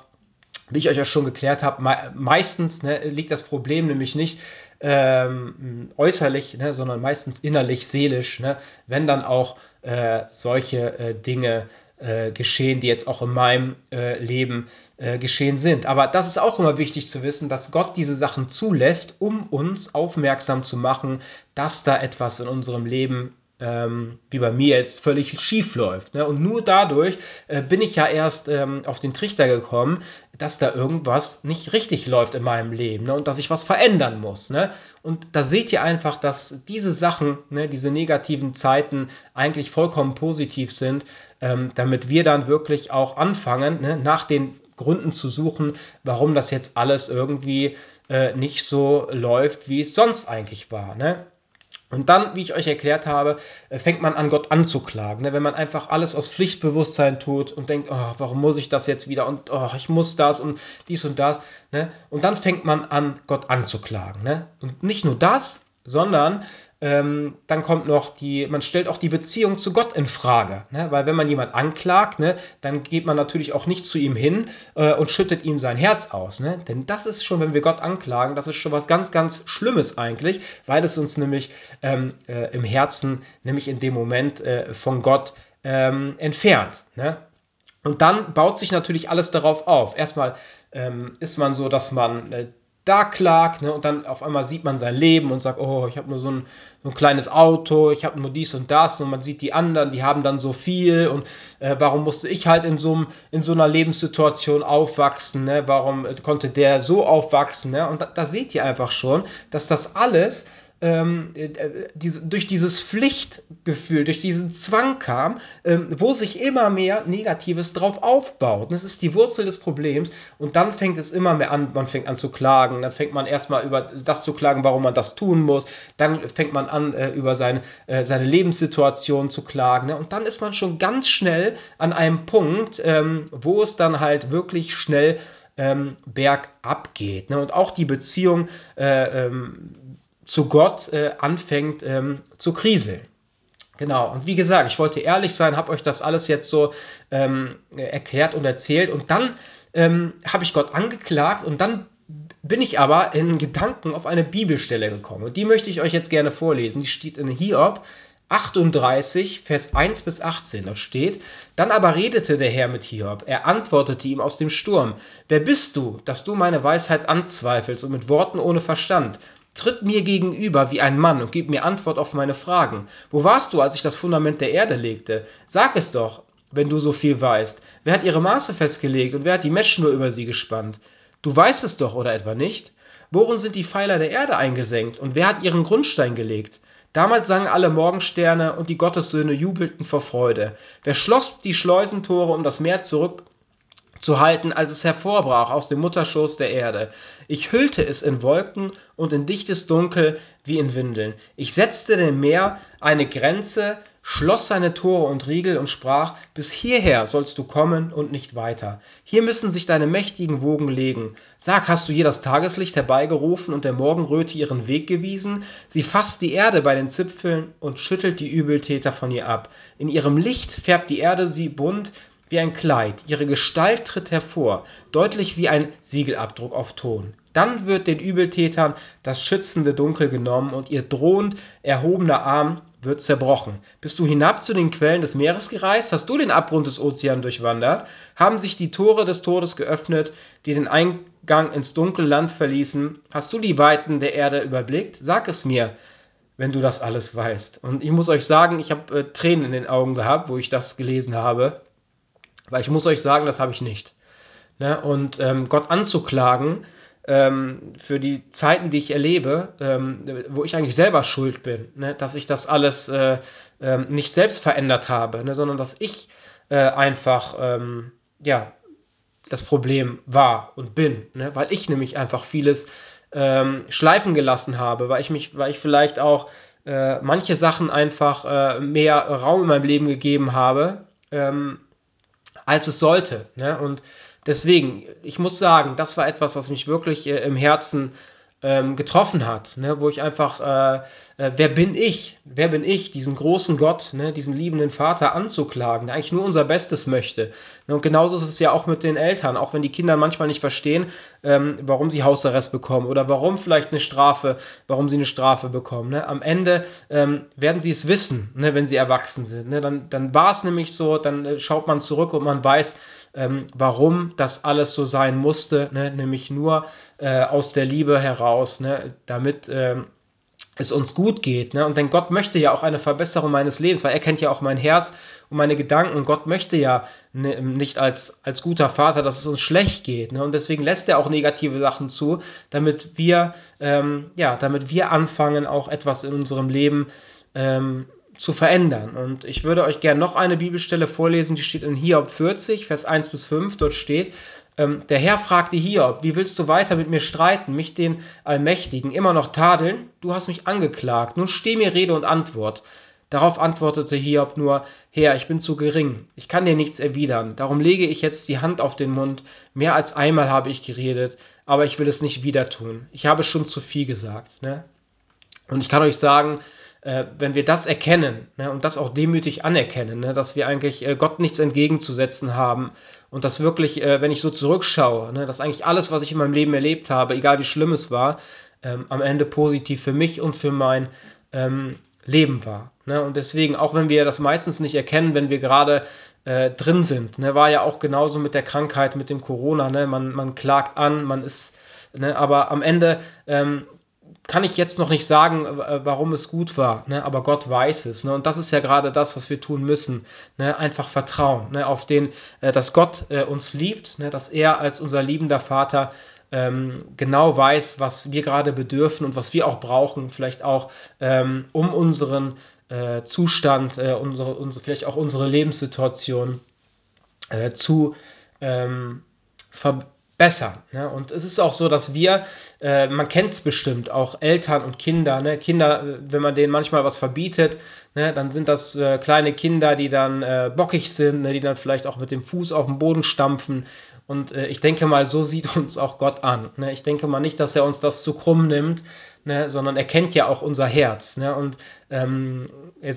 wie ich euch ja schon geklärt habe, me meistens ne, liegt das Problem nämlich nicht ähm, äußerlich, ne, sondern meistens innerlich, seelisch, ne, wenn dann auch äh, solche äh, Dinge äh, geschehen, die jetzt auch in meinem äh, Leben äh, geschehen sind. Aber das ist auch immer wichtig zu wissen, dass Gott diese Sachen zulässt, um uns aufmerksam zu machen, dass da etwas in unserem Leben ähm, wie bei mir jetzt völlig schief läuft. Ne? Und nur dadurch äh, bin ich ja erst ähm, auf den Trichter gekommen, dass da irgendwas nicht richtig läuft in meinem Leben ne? und dass ich was verändern muss. Ne? Und da seht ihr einfach, dass diese Sachen, ne, diese negativen Zeiten eigentlich vollkommen positiv sind, ähm, damit wir dann wirklich auch anfangen, ne, nach den Gründen zu suchen, warum das jetzt alles irgendwie äh, nicht so läuft, wie es sonst eigentlich war. Ne? Und dann, wie ich euch erklärt habe, äh, fängt man an, Gott anzuklagen. Ne? Wenn man einfach alles aus Pflichtbewusstsein tut und denkt, oh, warum muss ich das jetzt wieder und oh, ich muss das und dies und das. Ne? Und dann fängt man an, Gott anzuklagen. Ne? Und nicht nur das, sondern ähm, dann kommt noch die, man stellt auch die Beziehung zu Gott in Frage. Ne? Weil wenn man jemand anklagt, ne, dann geht man natürlich auch nicht zu ihm hin äh, und schüttet ihm sein Herz aus. Ne? Denn das ist schon, wenn wir Gott anklagen, das ist schon was ganz, ganz Schlimmes eigentlich, weil es uns nämlich ähm, äh, im Herzen, nämlich in dem Moment äh, von Gott ähm, entfernt. Ne? Und dann baut sich natürlich alles darauf auf. Erstmal ähm, ist man so, dass man äh, da klagt, ne, und dann auf einmal sieht man sein Leben und sagt, oh, ich habe nur so ein, so ein kleines Auto, ich habe nur dies und das und man sieht die anderen, die haben dann so viel und äh, warum musste ich halt in so, in so einer Lebenssituation aufwachsen, ne? warum konnte der so aufwachsen, ne? und da, da seht ihr einfach schon, dass das alles ähm, äh, diese, durch dieses Pflichtgefühl, durch diesen Zwang kam, ähm, wo sich immer mehr Negatives drauf aufbaut. Und das ist die Wurzel des Problems. Und dann fängt es immer mehr an, man fängt an zu klagen. Dann fängt man erstmal über das zu klagen, warum man das tun muss. Dann fängt man an, äh, über seine, äh, seine Lebenssituation zu klagen. Ne? Und dann ist man schon ganz schnell an einem Punkt, ähm, wo es dann halt wirklich schnell ähm, bergab geht. Ne? Und auch die Beziehung äh, ähm, zu Gott äh, anfängt ähm, zu kriseln. Genau, und wie gesagt, ich wollte ehrlich sein, habe euch das alles jetzt so ähm, erklärt und erzählt und dann ähm, habe ich Gott angeklagt und dann bin ich aber in Gedanken auf eine Bibelstelle gekommen und die möchte ich euch jetzt gerne vorlesen. Die steht in Hiob 38, Vers 1 bis 18. Dort steht, dann aber redete der Herr mit Hiob. Er antwortete ihm aus dem Sturm, wer bist du, dass du meine Weisheit anzweifelst und mit Worten ohne Verstand? Tritt mir gegenüber wie ein Mann und gib mir Antwort auf meine Fragen. Wo warst du, als ich das Fundament der Erde legte? Sag es doch, wenn du so viel weißt. Wer hat ihre Maße festgelegt und wer hat die Meschschnur über sie gespannt? Du weißt es doch, oder etwa nicht? Worin sind die Pfeiler der Erde eingesenkt und wer hat ihren Grundstein gelegt? Damals sangen alle Morgensterne und die Gottessöhne jubelten vor Freude. Wer schloss die Schleusentore, um das Meer zurück zu halten, als es hervorbrach aus dem Mutterschoß der Erde. Ich hüllte es in Wolken und in dichtes Dunkel wie in Windeln. Ich setzte dem Meer eine Grenze, schloss seine Tore und Riegel und sprach, bis hierher sollst du kommen und nicht weiter. Hier müssen sich deine mächtigen Wogen legen. Sag, hast du je das Tageslicht herbeigerufen und der Morgenröte ihren Weg gewiesen? Sie fasst die Erde bei den Zipfeln und schüttelt die Übeltäter von ihr ab. In ihrem Licht färbt die Erde sie bunt, wie ein Kleid, ihre Gestalt tritt hervor, deutlich wie ein Siegelabdruck auf Ton. Dann wird den Übeltätern das schützende Dunkel genommen und ihr drohend erhobener Arm wird zerbrochen. Bist du hinab zu den Quellen des Meeres gereist? Hast du den Abgrund des Ozeans durchwandert? Haben sich die Tore des Todes geöffnet, die den Eingang ins dunkle Land verließen? Hast du die Weiten der Erde überblickt? Sag es mir, wenn du das alles weißt. Und ich muss euch sagen, ich habe äh, Tränen in den Augen gehabt, wo ich das gelesen habe. Weil ich muss euch sagen, das habe ich nicht. Ne? Und ähm, Gott anzuklagen ähm, für die Zeiten, die ich erlebe, ähm, wo ich eigentlich selber schuld bin, ne? dass ich das alles äh, äh, nicht selbst verändert habe, ne? sondern dass ich äh, einfach, ähm, ja, das Problem war und bin, ne? weil ich nämlich einfach vieles ähm, schleifen gelassen habe, weil ich mich, weil ich vielleicht auch äh, manche Sachen einfach äh, mehr Raum in meinem Leben gegeben habe, ähm, als es sollte. Ne? Und deswegen, ich muss sagen, das war etwas, was mich wirklich äh, im Herzen ähm, getroffen hat, ne? wo ich einfach, äh, äh, wer bin ich? Wer bin ich, diesen großen Gott, ne? diesen liebenden Vater anzuklagen, der eigentlich nur unser Bestes möchte? Ne? Und genauso ist es ja auch mit den Eltern, auch wenn die Kinder manchmal nicht verstehen, ähm, warum sie Hausarrest bekommen oder warum vielleicht eine Strafe, warum sie eine Strafe bekommen. Ne? Am Ende ähm, werden sie es wissen, ne? wenn sie erwachsen sind. Ne? Dann, dann war es nämlich so, dann äh, schaut man zurück und man weiß, ähm, warum das alles so sein musste, ne? nämlich nur äh, aus der Liebe heraus, ne? damit ähm, es uns gut geht. Ne? Und denn Gott möchte ja auch eine Verbesserung meines Lebens, weil er kennt ja auch mein Herz und meine Gedanken. Gott möchte ja ne, nicht als, als guter Vater, dass es uns schlecht geht. Ne? Und deswegen lässt er auch negative Sachen zu, damit wir, ähm, ja, damit wir anfangen, auch etwas in unserem Leben ähm, zu verändern. Und ich würde euch gerne noch eine Bibelstelle vorlesen, die steht in Hiob 40, Vers 1 bis 5. Dort steht, ähm, der Herr fragte Hiob, wie willst du weiter mit mir streiten, mich den Allmächtigen immer noch tadeln? Du hast mich angeklagt, nun steh mir Rede und Antwort. Darauf antwortete Hiob nur, Herr, ich bin zu gering, ich kann dir nichts erwidern, darum lege ich jetzt die Hand auf den Mund, mehr als einmal habe ich geredet, aber ich will es nicht wieder tun. Ich habe schon zu viel gesagt. Ne? Und ich kann euch sagen, äh, wenn wir das erkennen ne, und das auch demütig anerkennen, ne, dass wir eigentlich äh, Gott nichts entgegenzusetzen haben und dass wirklich, äh, wenn ich so zurückschaue, ne, dass eigentlich alles, was ich in meinem Leben erlebt habe, egal wie schlimm es war, ähm, am Ende positiv für mich und für mein ähm, Leben war. Ne? Und deswegen, auch wenn wir das meistens nicht erkennen, wenn wir gerade äh, drin sind, ne? war ja auch genauso mit der Krankheit, mit dem Corona. Ne? Man, man klagt an, man ist, ne? aber am Ende ähm, kann ich jetzt noch nicht sagen, äh, warum es gut war, ne? aber Gott weiß es. Ne? Und das ist ja gerade das, was wir tun müssen. Ne? Einfach vertrauen ne? auf den, äh, dass Gott äh, uns liebt, ne? dass er als unser liebender Vater ähm, genau weiß, was wir gerade bedürfen und was wir auch brauchen, vielleicht auch ähm, um unseren äh, Zustand, äh, unsere, unsere, vielleicht auch unsere Lebenssituation äh, zu ähm, verbessern. Ne? Und es ist auch so, dass wir, äh, man kennt es bestimmt, auch Eltern und Kinder, ne? Kinder, äh, wenn man denen manchmal was verbietet, ne? dann sind das äh, kleine Kinder, die dann äh, bockig sind, ne? die dann vielleicht auch mit dem Fuß auf den Boden stampfen und äh, ich denke mal, so sieht uns auch Gott an. Ne? Ich denke mal nicht, dass er uns das zu krumm nimmt, ne? sondern er kennt ja auch unser Herz. Ne? Und ähm, er,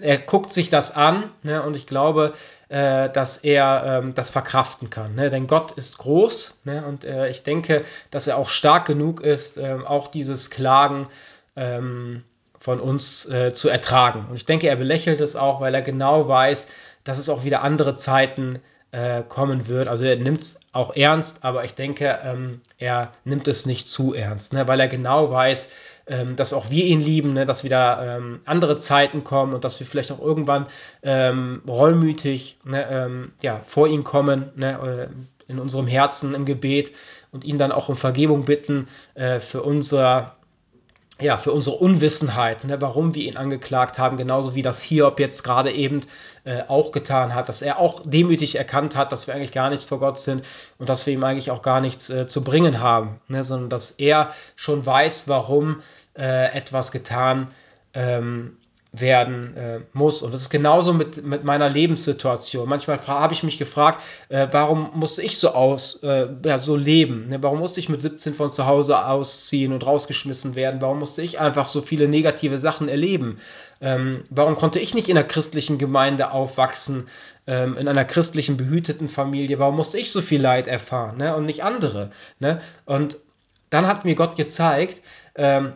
er, guckt sich das an ne? und ich glaube, äh, dass er ähm, das verkraften kann. Ne? Denn Gott ist groß ne? und äh, ich denke, dass er auch stark genug ist, äh, auch dieses Klagen ähm, von uns äh, zu ertragen. Und ich denke, er belächelt es auch, weil er genau weiß, dass es auch wieder andere Zeiten gibt äh, kommen wird. Also er nimmt es auch ernst, aber ich denke, ähm, er nimmt es nicht zu ernst, ne? weil er genau weiß, ähm, dass auch wir ihn lieben, ne? dass wieder ähm, andere Zeiten kommen und dass wir vielleicht auch irgendwann ähm, reumütig ne? Ähm, ja, vor ihn kommen, ne? Äh, in unserem Herzen im Gebet und ihn dann auch um Vergebung bitten äh, für unser ja, für unsere Unwissenheit, ne, warum wir ihn angeklagt haben, genauso wie das Hiob jetzt gerade eben äh, auch getan hat, dass er auch demütig erkannt hat, dass wir eigentlich gar nichts vor Gott sind und dass wir ihm eigentlich auch gar nichts äh, zu bringen haben, ne, sondern dass er schon weiß, warum äh, etwas getan ähm, werden äh, muss. Und das ist genauso mit, mit meiner Lebenssituation. Manchmal habe ich mich gefragt, äh, warum musste ich so aus, äh, ja, so leben? Ne? Warum musste ich mit 17 von zu Hause ausziehen und rausgeschmissen werden? Warum musste ich einfach so viele negative Sachen erleben? Ähm, warum konnte ich nicht in einer christlichen Gemeinde aufwachsen, ähm, in einer christlichen behüteten Familie? Warum musste ich so viel Leid erfahren ne? und nicht andere? Ne? Und dann hat mir Gott gezeigt, ähm,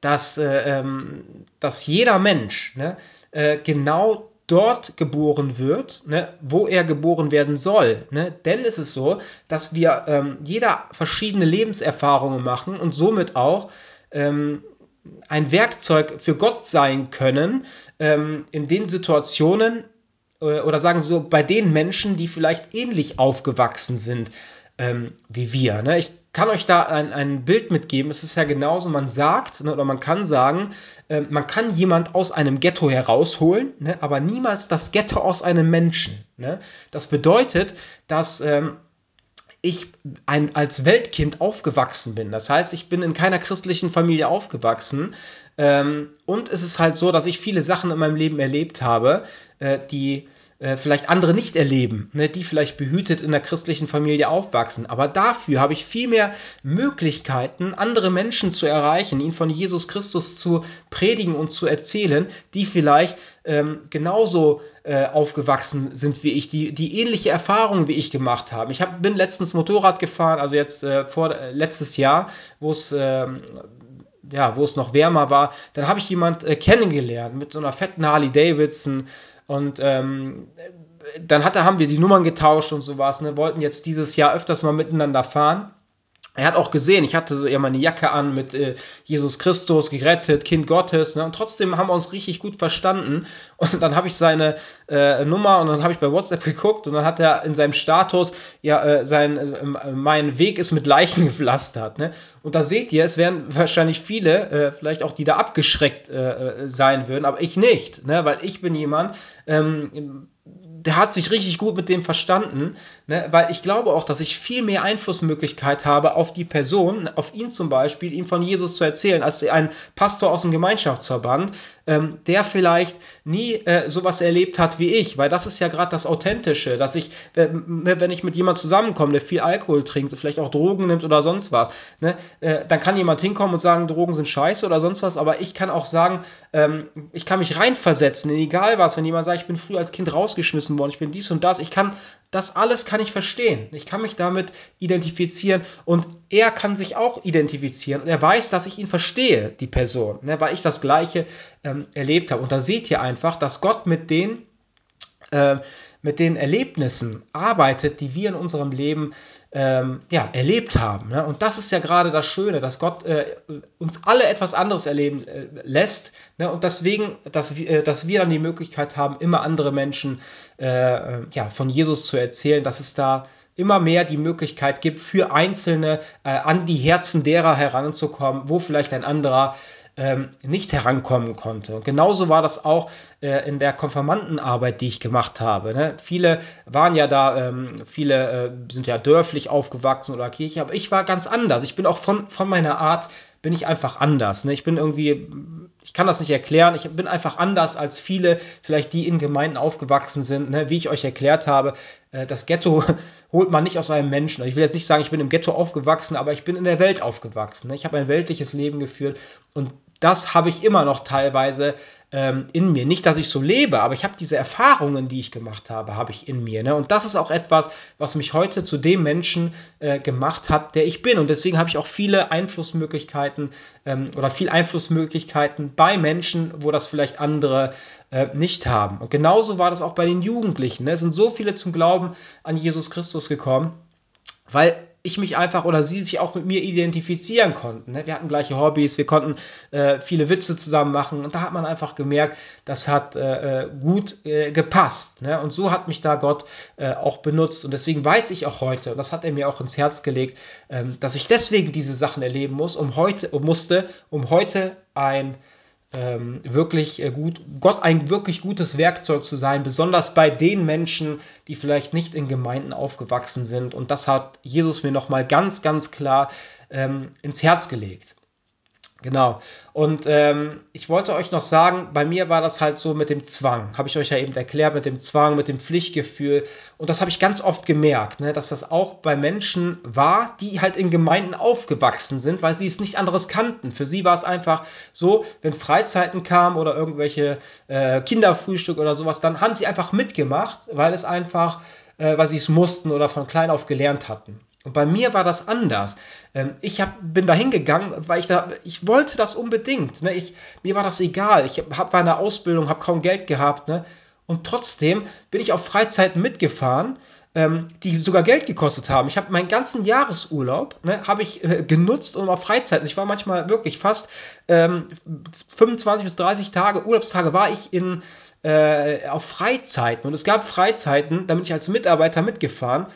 dass, äh, ähm, dass jeder Mensch ne, äh, genau dort geboren wird, ne, wo er geboren werden soll. Ne? Denn es ist so, dass wir ähm, jeder verschiedene Lebenserfahrungen machen und somit auch ähm, ein Werkzeug für Gott sein können ähm, in den Situationen äh, oder sagen wir so bei den Menschen, die vielleicht ähnlich aufgewachsen sind ähm, wie wir. Ne? Ich kann euch da ein, ein Bild mitgeben. Es ist ja genauso, man sagt ne, oder man kann sagen, äh, man kann jemand aus einem Ghetto herausholen, ne, aber niemals das Ghetto aus einem Menschen. Ne? Das bedeutet, dass ähm, ich ein, als Weltkind aufgewachsen bin. Das heißt, ich bin in keiner christlichen Familie aufgewachsen. Ähm, und es ist halt so, dass ich viele Sachen in meinem Leben erlebt habe, äh, die äh, vielleicht andere nicht erleben, ne, die vielleicht behütet in der christlichen Familie aufwachsen. Aber dafür habe ich viel mehr Möglichkeiten, andere Menschen zu erreichen, ihnen von Jesus Christus zu predigen und zu erzählen, die vielleicht ähm, genauso äh, aufgewachsen sind wie ich, die, die ähnliche Erfahrungen wie ich gemacht haben. Ich hab, bin letztens Motorrad gefahren, also jetzt äh, vor äh, letztes Jahr, wo es ähm, ja, wo es noch wärmer war, dann habe ich jemand äh, kennengelernt mit so einer fetten Harley Davidson und ähm, dann hatte, haben wir die Nummern getauscht und sowas, ne, wollten jetzt dieses Jahr öfters mal miteinander fahren. Er hat auch gesehen, ich hatte eher meine Jacke an mit äh, Jesus Christus, gerettet, Kind Gottes. Ne? Und trotzdem haben wir uns richtig gut verstanden. Und dann habe ich seine äh, Nummer und dann habe ich bei WhatsApp geguckt und dann hat er in seinem Status, ja, äh, sein, äh, mein Weg ist mit Leichen gepflastert. Ne? Und da seht ihr, es werden wahrscheinlich viele, äh, vielleicht auch die da abgeschreckt äh, sein würden, aber ich nicht. Ne? Weil ich bin jemand, ähm, der hat sich richtig gut mit dem verstanden, ne? weil ich glaube auch, dass ich viel mehr Einflussmöglichkeit habe auf die Person, auf ihn zum Beispiel, ihm von Jesus zu erzählen, als ein Pastor aus dem Gemeinschaftsverband, ähm, der vielleicht nie äh, sowas erlebt hat wie ich, weil das ist ja gerade das Authentische, dass ich, äh, wenn ich mit jemand zusammenkomme, der viel Alkohol trinkt, vielleicht auch Drogen nimmt oder sonst was, ne, äh, dann kann jemand hinkommen und sagen, Drogen sind scheiße oder sonst was, aber ich kann auch sagen, ähm, ich kann mich reinversetzen in egal was, wenn jemand sagt, ich bin früher als Kind rausgeschmissen geschmissen worden, ich bin dies und das. Ich kann, das alles kann ich verstehen. Ich kann mich damit identifizieren und er kann sich auch identifizieren und er weiß, dass ich ihn verstehe, die Person, ne, weil ich das Gleiche ähm, erlebt habe. Und da seht ihr einfach, dass Gott mit den äh, mit den Erlebnissen arbeitet, die wir in unserem Leben ähm, ja, erlebt haben. Ne? Und das ist ja gerade das Schöne, dass Gott äh, uns alle etwas anderes erleben äh, lässt. Ne? Und deswegen, dass, wir, äh, dass wir dann die Möglichkeit haben, immer andere Menschen äh, äh, ja, von Jesus zu erzählen, dass es da immer mehr die Möglichkeit gibt, für Einzelne an die Herzen derer heranzukommen, wo vielleicht ein anderer ähm, nicht herankommen konnte. Und genauso war das auch äh, in der Konfirmandenarbeit, die ich gemacht habe. Ne? Viele waren ja da, ähm, viele äh, sind ja dörflich aufgewachsen oder Kirche, aber ich war ganz anders. Ich bin auch von, von meiner Art, bin ich einfach anders. Ne? Ich bin irgendwie, ich kann das nicht erklären, ich bin einfach anders als viele, vielleicht die in Gemeinden aufgewachsen sind, ne? wie ich euch erklärt habe. Äh, das Ghetto holt man nicht aus einem Menschen. Ich will jetzt nicht sagen, ich bin im Ghetto aufgewachsen, aber ich bin in der Welt aufgewachsen. Ne? Ich habe ein weltliches Leben geführt und das habe ich immer noch teilweise ähm, in mir. Nicht, dass ich so lebe, aber ich habe diese Erfahrungen, die ich gemacht habe, habe ich in mir. Ne? Und das ist auch etwas, was mich heute zu dem Menschen äh, gemacht hat, der ich bin. Und deswegen habe ich auch viele Einflussmöglichkeiten ähm, oder viel Einflussmöglichkeiten bei Menschen, wo das vielleicht andere äh, nicht haben. Und genauso war das auch bei den Jugendlichen. Ne? Es sind so viele zum Glauben an Jesus Christus gekommen, weil ich mich einfach oder sie sich auch mit mir identifizieren konnten. Ne? Wir hatten gleiche Hobbys, wir konnten äh, viele Witze zusammen machen und da hat man einfach gemerkt, das hat äh, äh gut äh, gepasst. Ne? Und so hat mich da Gott äh, auch benutzt und deswegen weiß ich auch heute, und das hat er mir auch ins Herz gelegt, ähm, dass ich deswegen diese Sachen erleben muss, um heute, um musste, um heute ein ähm, wirklich äh, gut, Gott ein wirklich gutes Werkzeug zu sein, besonders bei den Menschen, die vielleicht nicht in Gemeinden aufgewachsen sind. Und das hat Jesus mir nochmal ganz, ganz klar ähm, ins Herz gelegt. Genau. Und ähm, ich wollte euch noch sagen, bei mir war das halt so mit dem Zwang. Habe ich euch ja eben erklärt, mit dem Zwang, mit dem Pflichtgefühl. Und das habe ich ganz oft gemerkt, ne, dass das auch bei Menschen war, die halt in Gemeinden aufgewachsen sind, weil sie es nicht anderes kannten. Für sie war es einfach so, wenn Freizeiten kamen oder irgendwelche äh, Kinderfrühstück oder sowas, dann haben sie einfach mitgemacht, weil es einfach, äh, weil sie es mussten oder von klein auf gelernt hatten. Und bei mir war das anders. Ähm, ich hab, bin da hingegangen, weil ich da, ich wollte das unbedingt. Ne? Ich, mir war das egal. Ich hab, war in der Ausbildung, habe kaum Geld gehabt. Ne? Und trotzdem bin ich auf Freizeiten mitgefahren, ähm, die sogar Geld gekostet haben. Ich habe meinen ganzen Jahresurlaub, ne, habe ich äh, genutzt, um auf Freizeiten. Ich war manchmal wirklich fast ähm, 25 bis 30 Tage, Urlaubstage war ich in, äh, auf Freizeiten. Und es gab Freizeiten, da bin ich als Mitarbeiter mitgefahren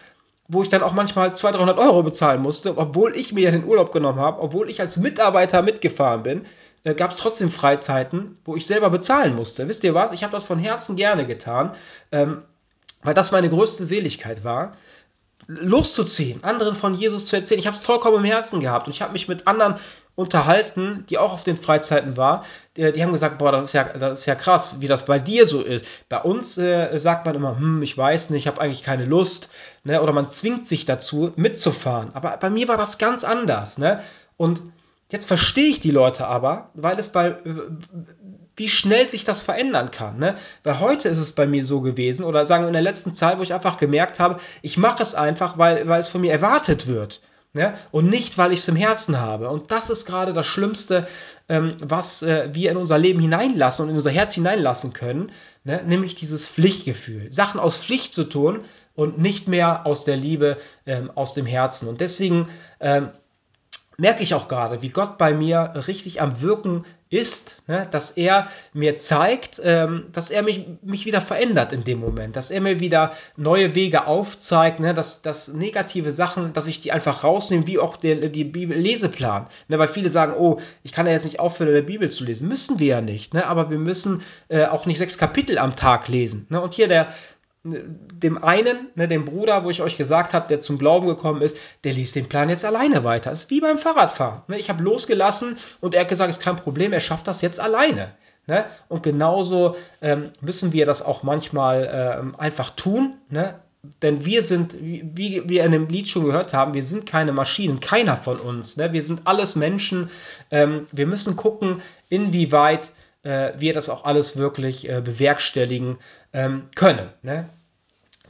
wo ich dann auch manchmal 200, 300 Euro bezahlen musste, obwohl ich mir ja den Urlaub genommen habe, obwohl ich als Mitarbeiter mitgefahren bin, äh, gab es trotzdem Freizeiten, wo ich selber bezahlen musste. Wisst ihr was? Ich habe das von Herzen gerne getan, ähm, weil das meine größte Seligkeit war loszuziehen, anderen von Jesus zu erzählen. Ich habe es vollkommen im Herzen gehabt und ich habe mich mit anderen unterhalten, die auch auf den Freizeiten waren. Die, die, haben gesagt, boah, das ist ja, das ist ja krass, wie das bei dir so ist. Bei uns äh, sagt man immer, hm, ich weiß nicht, ich habe eigentlich keine Lust, ne? Oder man zwingt sich dazu, mitzufahren. Aber bei mir war das ganz anders, ne? Und jetzt verstehe ich die Leute aber, weil es bei wie schnell sich das verändern kann. Ne? Weil heute ist es bei mir so gewesen, oder sagen wir in der letzten Zeit, wo ich einfach gemerkt habe, ich mache es einfach, weil, weil es von mir erwartet wird. Ne? Und nicht, weil ich es im Herzen habe. Und das ist gerade das Schlimmste, ähm, was äh, wir in unser Leben hineinlassen und in unser Herz hineinlassen können, ne? nämlich dieses Pflichtgefühl. Sachen aus Pflicht zu tun und nicht mehr aus der Liebe, ähm, aus dem Herzen. Und deswegen ähm, merke ich auch gerade, wie Gott bei mir richtig am Wirken ist, ne? dass er mir zeigt, ähm, dass er mich, mich wieder verändert in dem Moment, dass er mir wieder neue Wege aufzeigt, ne? dass, dass negative Sachen, dass ich die einfach rausnehme, wie auch der, die Bibel-Leseplan. Ne? Weil viele sagen, oh, ich kann ja jetzt nicht aufhören, der Bibel zu lesen. Müssen wir ja nicht, ne? aber wir müssen äh, auch nicht sechs Kapitel am Tag lesen. Ne? Und hier der, dem einen, ne, dem Bruder, wo ich euch gesagt habe, der zum Glauben gekommen ist, der liest den Plan jetzt alleine weiter. Das ist wie beim Fahrradfahren. Ne? Ich habe losgelassen und er hat gesagt, ist kein Problem, er schafft das jetzt alleine. Ne? Und genauso ähm, müssen wir das auch manchmal ähm, einfach tun. Ne? Denn wir sind, wie wir in dem Lied schon gehört haben, wir sind keine Maschinen, keiner von uns. Ne? Wir sind alles Menschen. Ähm, wir müssen gucken, inwieweit äh, wir das auch alles wirklich äh, bewerkstelligen ähm, können. Ne?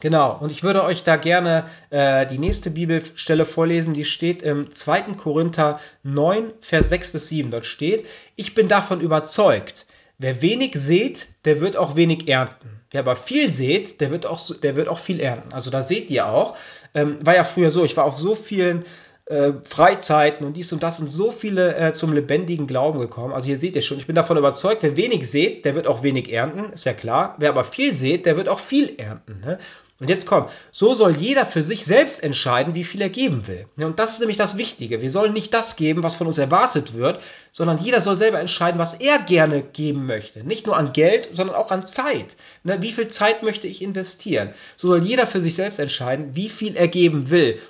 Genau, und ich würde euch da gerne äh, die nächste Bibelstelle vorlesen, die steht im 2. Korinther 9, Vers 6 bis 7. Dort steht, ich bin davon überzeugt, wer wenig sät, der wird auch wenig ernten. Wer aber viel sät, der wird auch, der wird auch viel ernten. Also da seht ihr auch, ähm, war ja früher so, ich war auf so vielen äh, Freizeiten und dies und das sind so viele äh, zum lebendigen Glauben gekommen. Also hier seht ihr schon, ich bin davon überzeugt, wer wenig sät, der wird auch wenig ernten, ist ja klar. Wer aber viel sät, der wird auch viel ernten. Ne? Und jetzt kommt, so soll jeder für sich selbst entscheiden, wie viel er geben will. Und das ist nämlich das Wichtige. Wir sollen nicht das geben, was von uns erwartet wird, sondern jeder soll selber entscheiden, was er gerne geben möchte. Nicht nur an Geld, sondern auch an Zeit. Ne, wie viel Zeit möchte ich investieren? So soll jeder für sich selbst entscheiden, wie viel er geben will.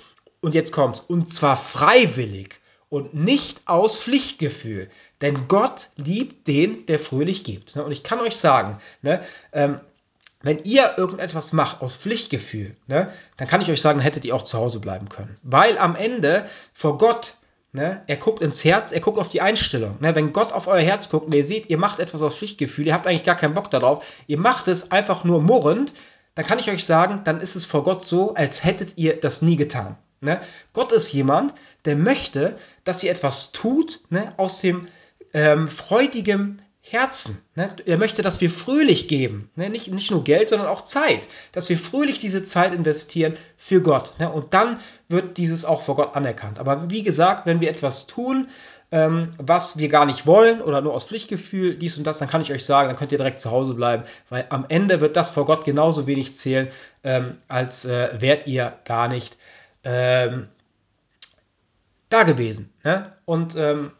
Und jetzt kommt's. Und zwar freiwillig und nicht aus Pflichtgefühl. Denn Gott liebt den, der fröhlich gibt. Ne, und ich kann euch sagen, ne, ähm, wenn ihr irgendetwas macht aus Pflichtgefühl, ne, dann kann ich euch sagen, hättet ihr auch zu Hause bleiben können. Weil am Ende vor Gott, ne, er guckt ins Herz, er guckt auf die Einstellung. Ne, wenn Gott auf euer Herz guckt und ihr seht, ihr macht etwas aus Pflichtgefühl, ihr habt eigentlich gar keinen Bock darauf, ihr macht es einfach nur murrend, dann kann ich euch sagen, dann ist es vor Gott so, als hättet ihr das nie getan. Ne? Gott ist jemand, der möchte, dass ihr etwas tut ne, aus dem ähm, freudigen Herzen. Ne? Er möchte, dass wir fröhlich geben. Ne? Nicht, nicht nur Geld, sondern auch Zeit. Dass wir fröhlich diese Zeit investieren für Gott. Ne? Und dann wird dieses auch vor Gott anerkannt. Aber wie gesagt, wenn wir etwas tun, ähm, was wir gar nicht wollen oder nur aus Pflichtgefühl, dies und das, dann kann ich euch sagen, dann könnt ihr direkt zu Hause bleiben, weil am Ende wird das vor Gott genauso wenig zählen, ähm, als äh, wärt ihr gar nicht ähm, da gewesen. Ne? Und ähm,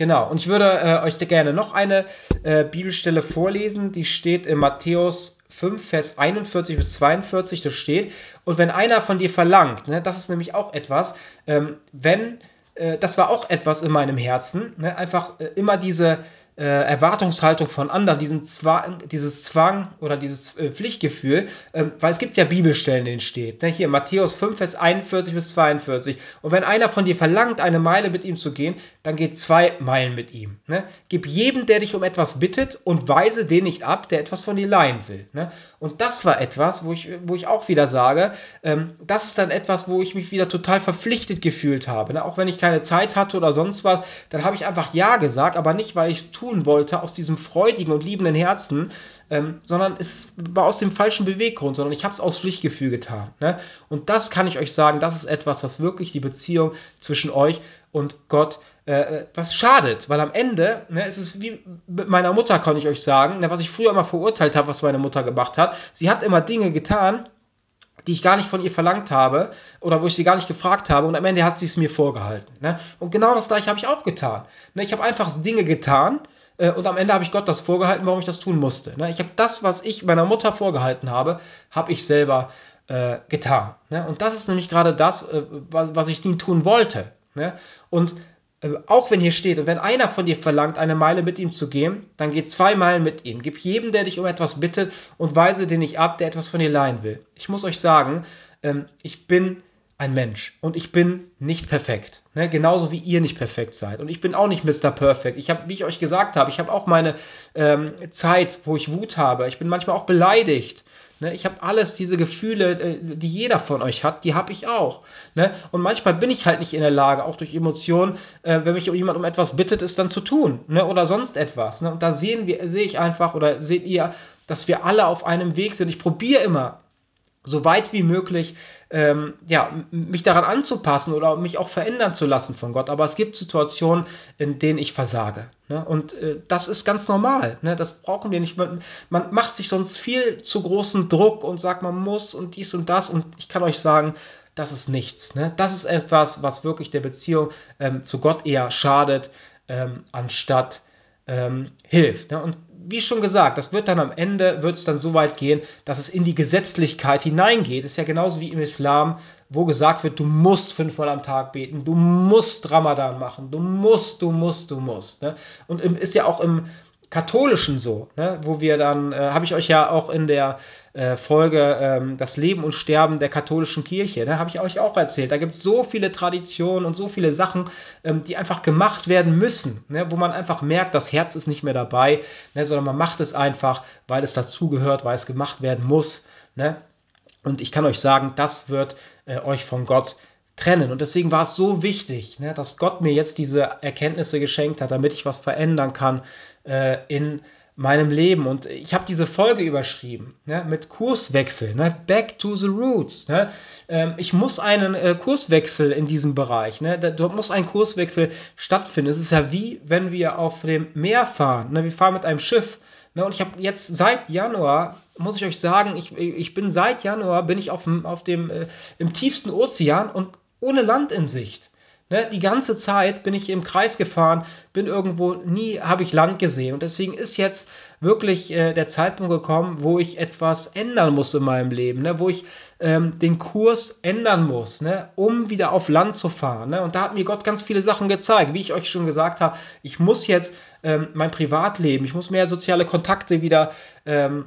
Genau, und ich würde äh, euch gerne noch eine äh, Bibelstelle vorlesen, die steht in Matthäus 5, Vers 41 bis 42, das steht, und wenn einer von dir verlangt, ne, das ist nämlich auch etwas, ähm, wenn, äh, das war auch etwas in meinem Herzen, ne, einfach äh, immer diese, äh, Erwartungshaltung von anderen, diesen Zwang, dieses Zwang oder dieses äh, Pflichtgefühl, ähm, weil es gibt ja Bibelstellen, denen steht, ne? hier Matthäus 5, Vers 41 bis 42. Und wenn einer von dir verlangt, eine Meile mit ihm zu gehen, dann geht zwei Meilen mit ihm. Ne? Gib jedem, der dich um etwas bittet und weise den nicht ab, der etwas von dir leihen will. Ne? Und das war etwas, wo ich, wo ich auch wieder sage, ähm, das ist dann etwas, wo ich mich wieder total verpflichtet gefühlt habe. Ne? Auch wenn ich keine Zeit hatte oder sonst was, dann habe ich einfach Ja gesagt, aber nicht, weil ich es tun wollte, aus diesem freudigen und liebenden Herzen, ähm, sondern es war aus dem falschen Beweggrund, sondern ich habe es aus Pflichtgefühl getan. Ne? Und das kann ich euch sagen, das ist etwas, was wirklich die Beziehung zwischen euch und Gott äh, was schadet, weil am Ende ne, ist es wie mit meiner Mutter, kann ich euch sagen, ne, was ich früher immer verurteilt habe, was meine Mutter gemacht hat. Sie hat immer Dinge getan, die ich gar nicht von ihr verlangt habe oder wo ich sie gar nicht gefragt habe und am Ende hat sie es mir vorgehalten. Ne? Und genau das gleiche habe ich auch getan. Ne? Ich habe einfach Dinge getan äh, und am Ende habe ich Gott das vorgehalten, warum ich das tun musste. Ne? Ich habe das, was ich meiner Mutter vorgehalten habe, habe ich selber äh, getan. Ne? Und das ist nämlich gerade das, äh, was, was ich nie tun wollte. Ne? Und äh, auch wenn hier steht, und wenn einer von dir verlangt, eine Meile mit ihm zu gehen, dann geh zwei Meilen mit ihm. Gib jedem, der dich um etwas bittet, und weise den nicht ab, der etwas von dir leihen will. Ich muss euch sagen, ähm, ich bin ein Mensch und ich bin nicht perfekt. Ne? Genauso wie ihr nicht perfekt seid. Und ich bin auch nicht Mr. Perfect. Ich habe, wie ich euch gesagt habe, ich habe auch meine ähm, Zeit, wo ich Wut habe. Ich bin manchmal auch beleidigt. Ne? Ich habe alles, diese Gefühle, äh, die jeder von euch hat, die habe ich auch. Ne? Und manchmal bin ich halt nicht in der Lage, auch durch Emotionen, äh, wenn mich jemand um etwas bittet, es dann zu tun. Ne? Oder sonst etwas. Ne? Und da sehen wir, sehe ich einfach oder seht ihr, dass wir alle auf einem Weg sind. Ich probiere immer so weit wie möglich ähm, ja, mich daran anzupassen oder mich auch verändern zu lassen von Gott. Aber es gibt Situationen, in denen ich versage. Ne? Und äh, das ist ganz normal. Ne? Das brauchen wir nicht. Man, man, macht sich sonst viel zu großen Druck und sagt, man muss und dies und das. Und ich kann euch sagen, das ist nichts. Ne? Das ist etwas, was wirklich der Beziehung ähm, zu Gott eher schadet, ähm, anstatt ähm, hilft. Ne? Und wie schon gesagt, das wird dann am Ende, wird es dann so weit gehen, dass es in die Gesetzlichkeit hineingeht. Das ist ja genauso wie im Islam, wo gesagt wird, du musst fünfmal am Tag beten, du musst Ramadan machen, du musst, du musst, du musst. Ne? Und ist ja auch im Katholischen so, ne? wo wir dann, äh, habe ich euch ja auch in der äh, Folge ähm, Das Leben und Sterben der katholischen Kirche, ne? habe ich euch auch erzählt. Da gibt es so viele Traditionen und so viele Sachen, ähm, die einfach gemacht werden müssen, ne? wo man einfach merkt, das Herz ist nicht mehr dabei, ne? sondern man macht es einfach, weil es dazugehört, weil es gemacht werden muss. Ne? Und ich kann euch sagen, das wird äh, euch von Gott trennen. Und deswegen war es so wichtig, ne, dass Gott mir jetzt diese Erkenntnisse geschenkt hat, damit ich was verändern kann äh, in meinem Leben. Und ich habe diese Folge überschrieben ne, mit Kurswechsel, ne, Back to the Roots. Ne. Ähm, ich muss einen äh, Kurswechsel in diesem Bereich, ne, da, dort muss ein Kurswechsel stattfinden. Es ist ja wie, wenn wir auf dem Meer fahren. Ne, wir fahren mit einem Schiff. Ne, und ich habe jetzt seit Januar, muss ich euch sagen, ich, ich bin seit Januar, bin ich auf auf dem äh, im tiefsten Ozean und ohne Land in Sicht. Ne, die ganze Zeit bin ich im Kreis gefahren, bin irgendwo, nie habe ich Land gesehen. Und deswegen ist jetzt wirklich äh, der Zeitpunkt gekommen, wo ich etwas ändern muss in meinem Leben, ne, wo ich ähm, den Kurs ändern muss, ne, um wieder auf Land zu fahren. Ne. Und da hat mir Gott ganz viele Sachen gezeigt. Wie ich euch schon gesagt habe, ich muss jetzt ähm, mein Privatleben, ich muss mehr soziale Kontakte wieder. Ähm,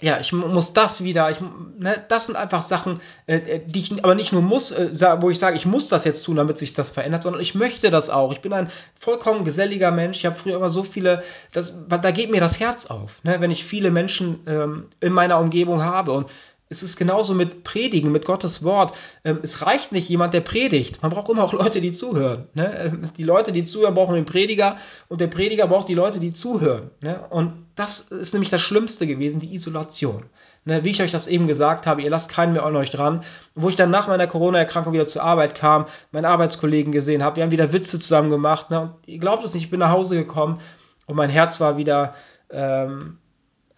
ja, ich muss das wieder, ich, ne, das sind einfach Sachen, äh, äh, die ich aber nicht nur muss, äh, wo ich sage, ich muss das jetzt tun, damit sich das verändert, sondern ich möchte das auch. Ich bin ein vollkommen geselliger Mensch. Ich habe früher immer so viele, das, da geht mir das Herz auf, ne, wenn ich viele Menschen ähm, in meiner Umgebung habe und es ist genauso mit Predigen, mit Gottes Wort. Ähm, es reicht nicht jemand, der predigt. Man braucht immer auch Leute, die zuhören. Ne? Ähm, die Leute, die zuhören, brauchen den Prediger und der Prediger braucht die Leute, die zuhören. Ne? Und das ist nämlich das Schlimmste gewesen, die Isolation. Ne? Wie ich euch das eben gesagt habe, ihr lasst keinen mehr an euch dran. Wo ich dann nach meiner Corona-Erkrankung wieder zur Arbeit kam, meinen Arbeitskollegen gesehen habe, wir haben wieder Witze zusammen gemacht. Und ihr glaubt es nicht, ich bin nach Hause gekommen und mein Herz war wieder. Ähm,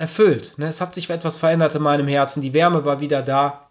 erfüllt. Ne? Es hat sich etwas verändert in meinem Herzen. Die Wärme war wieder da.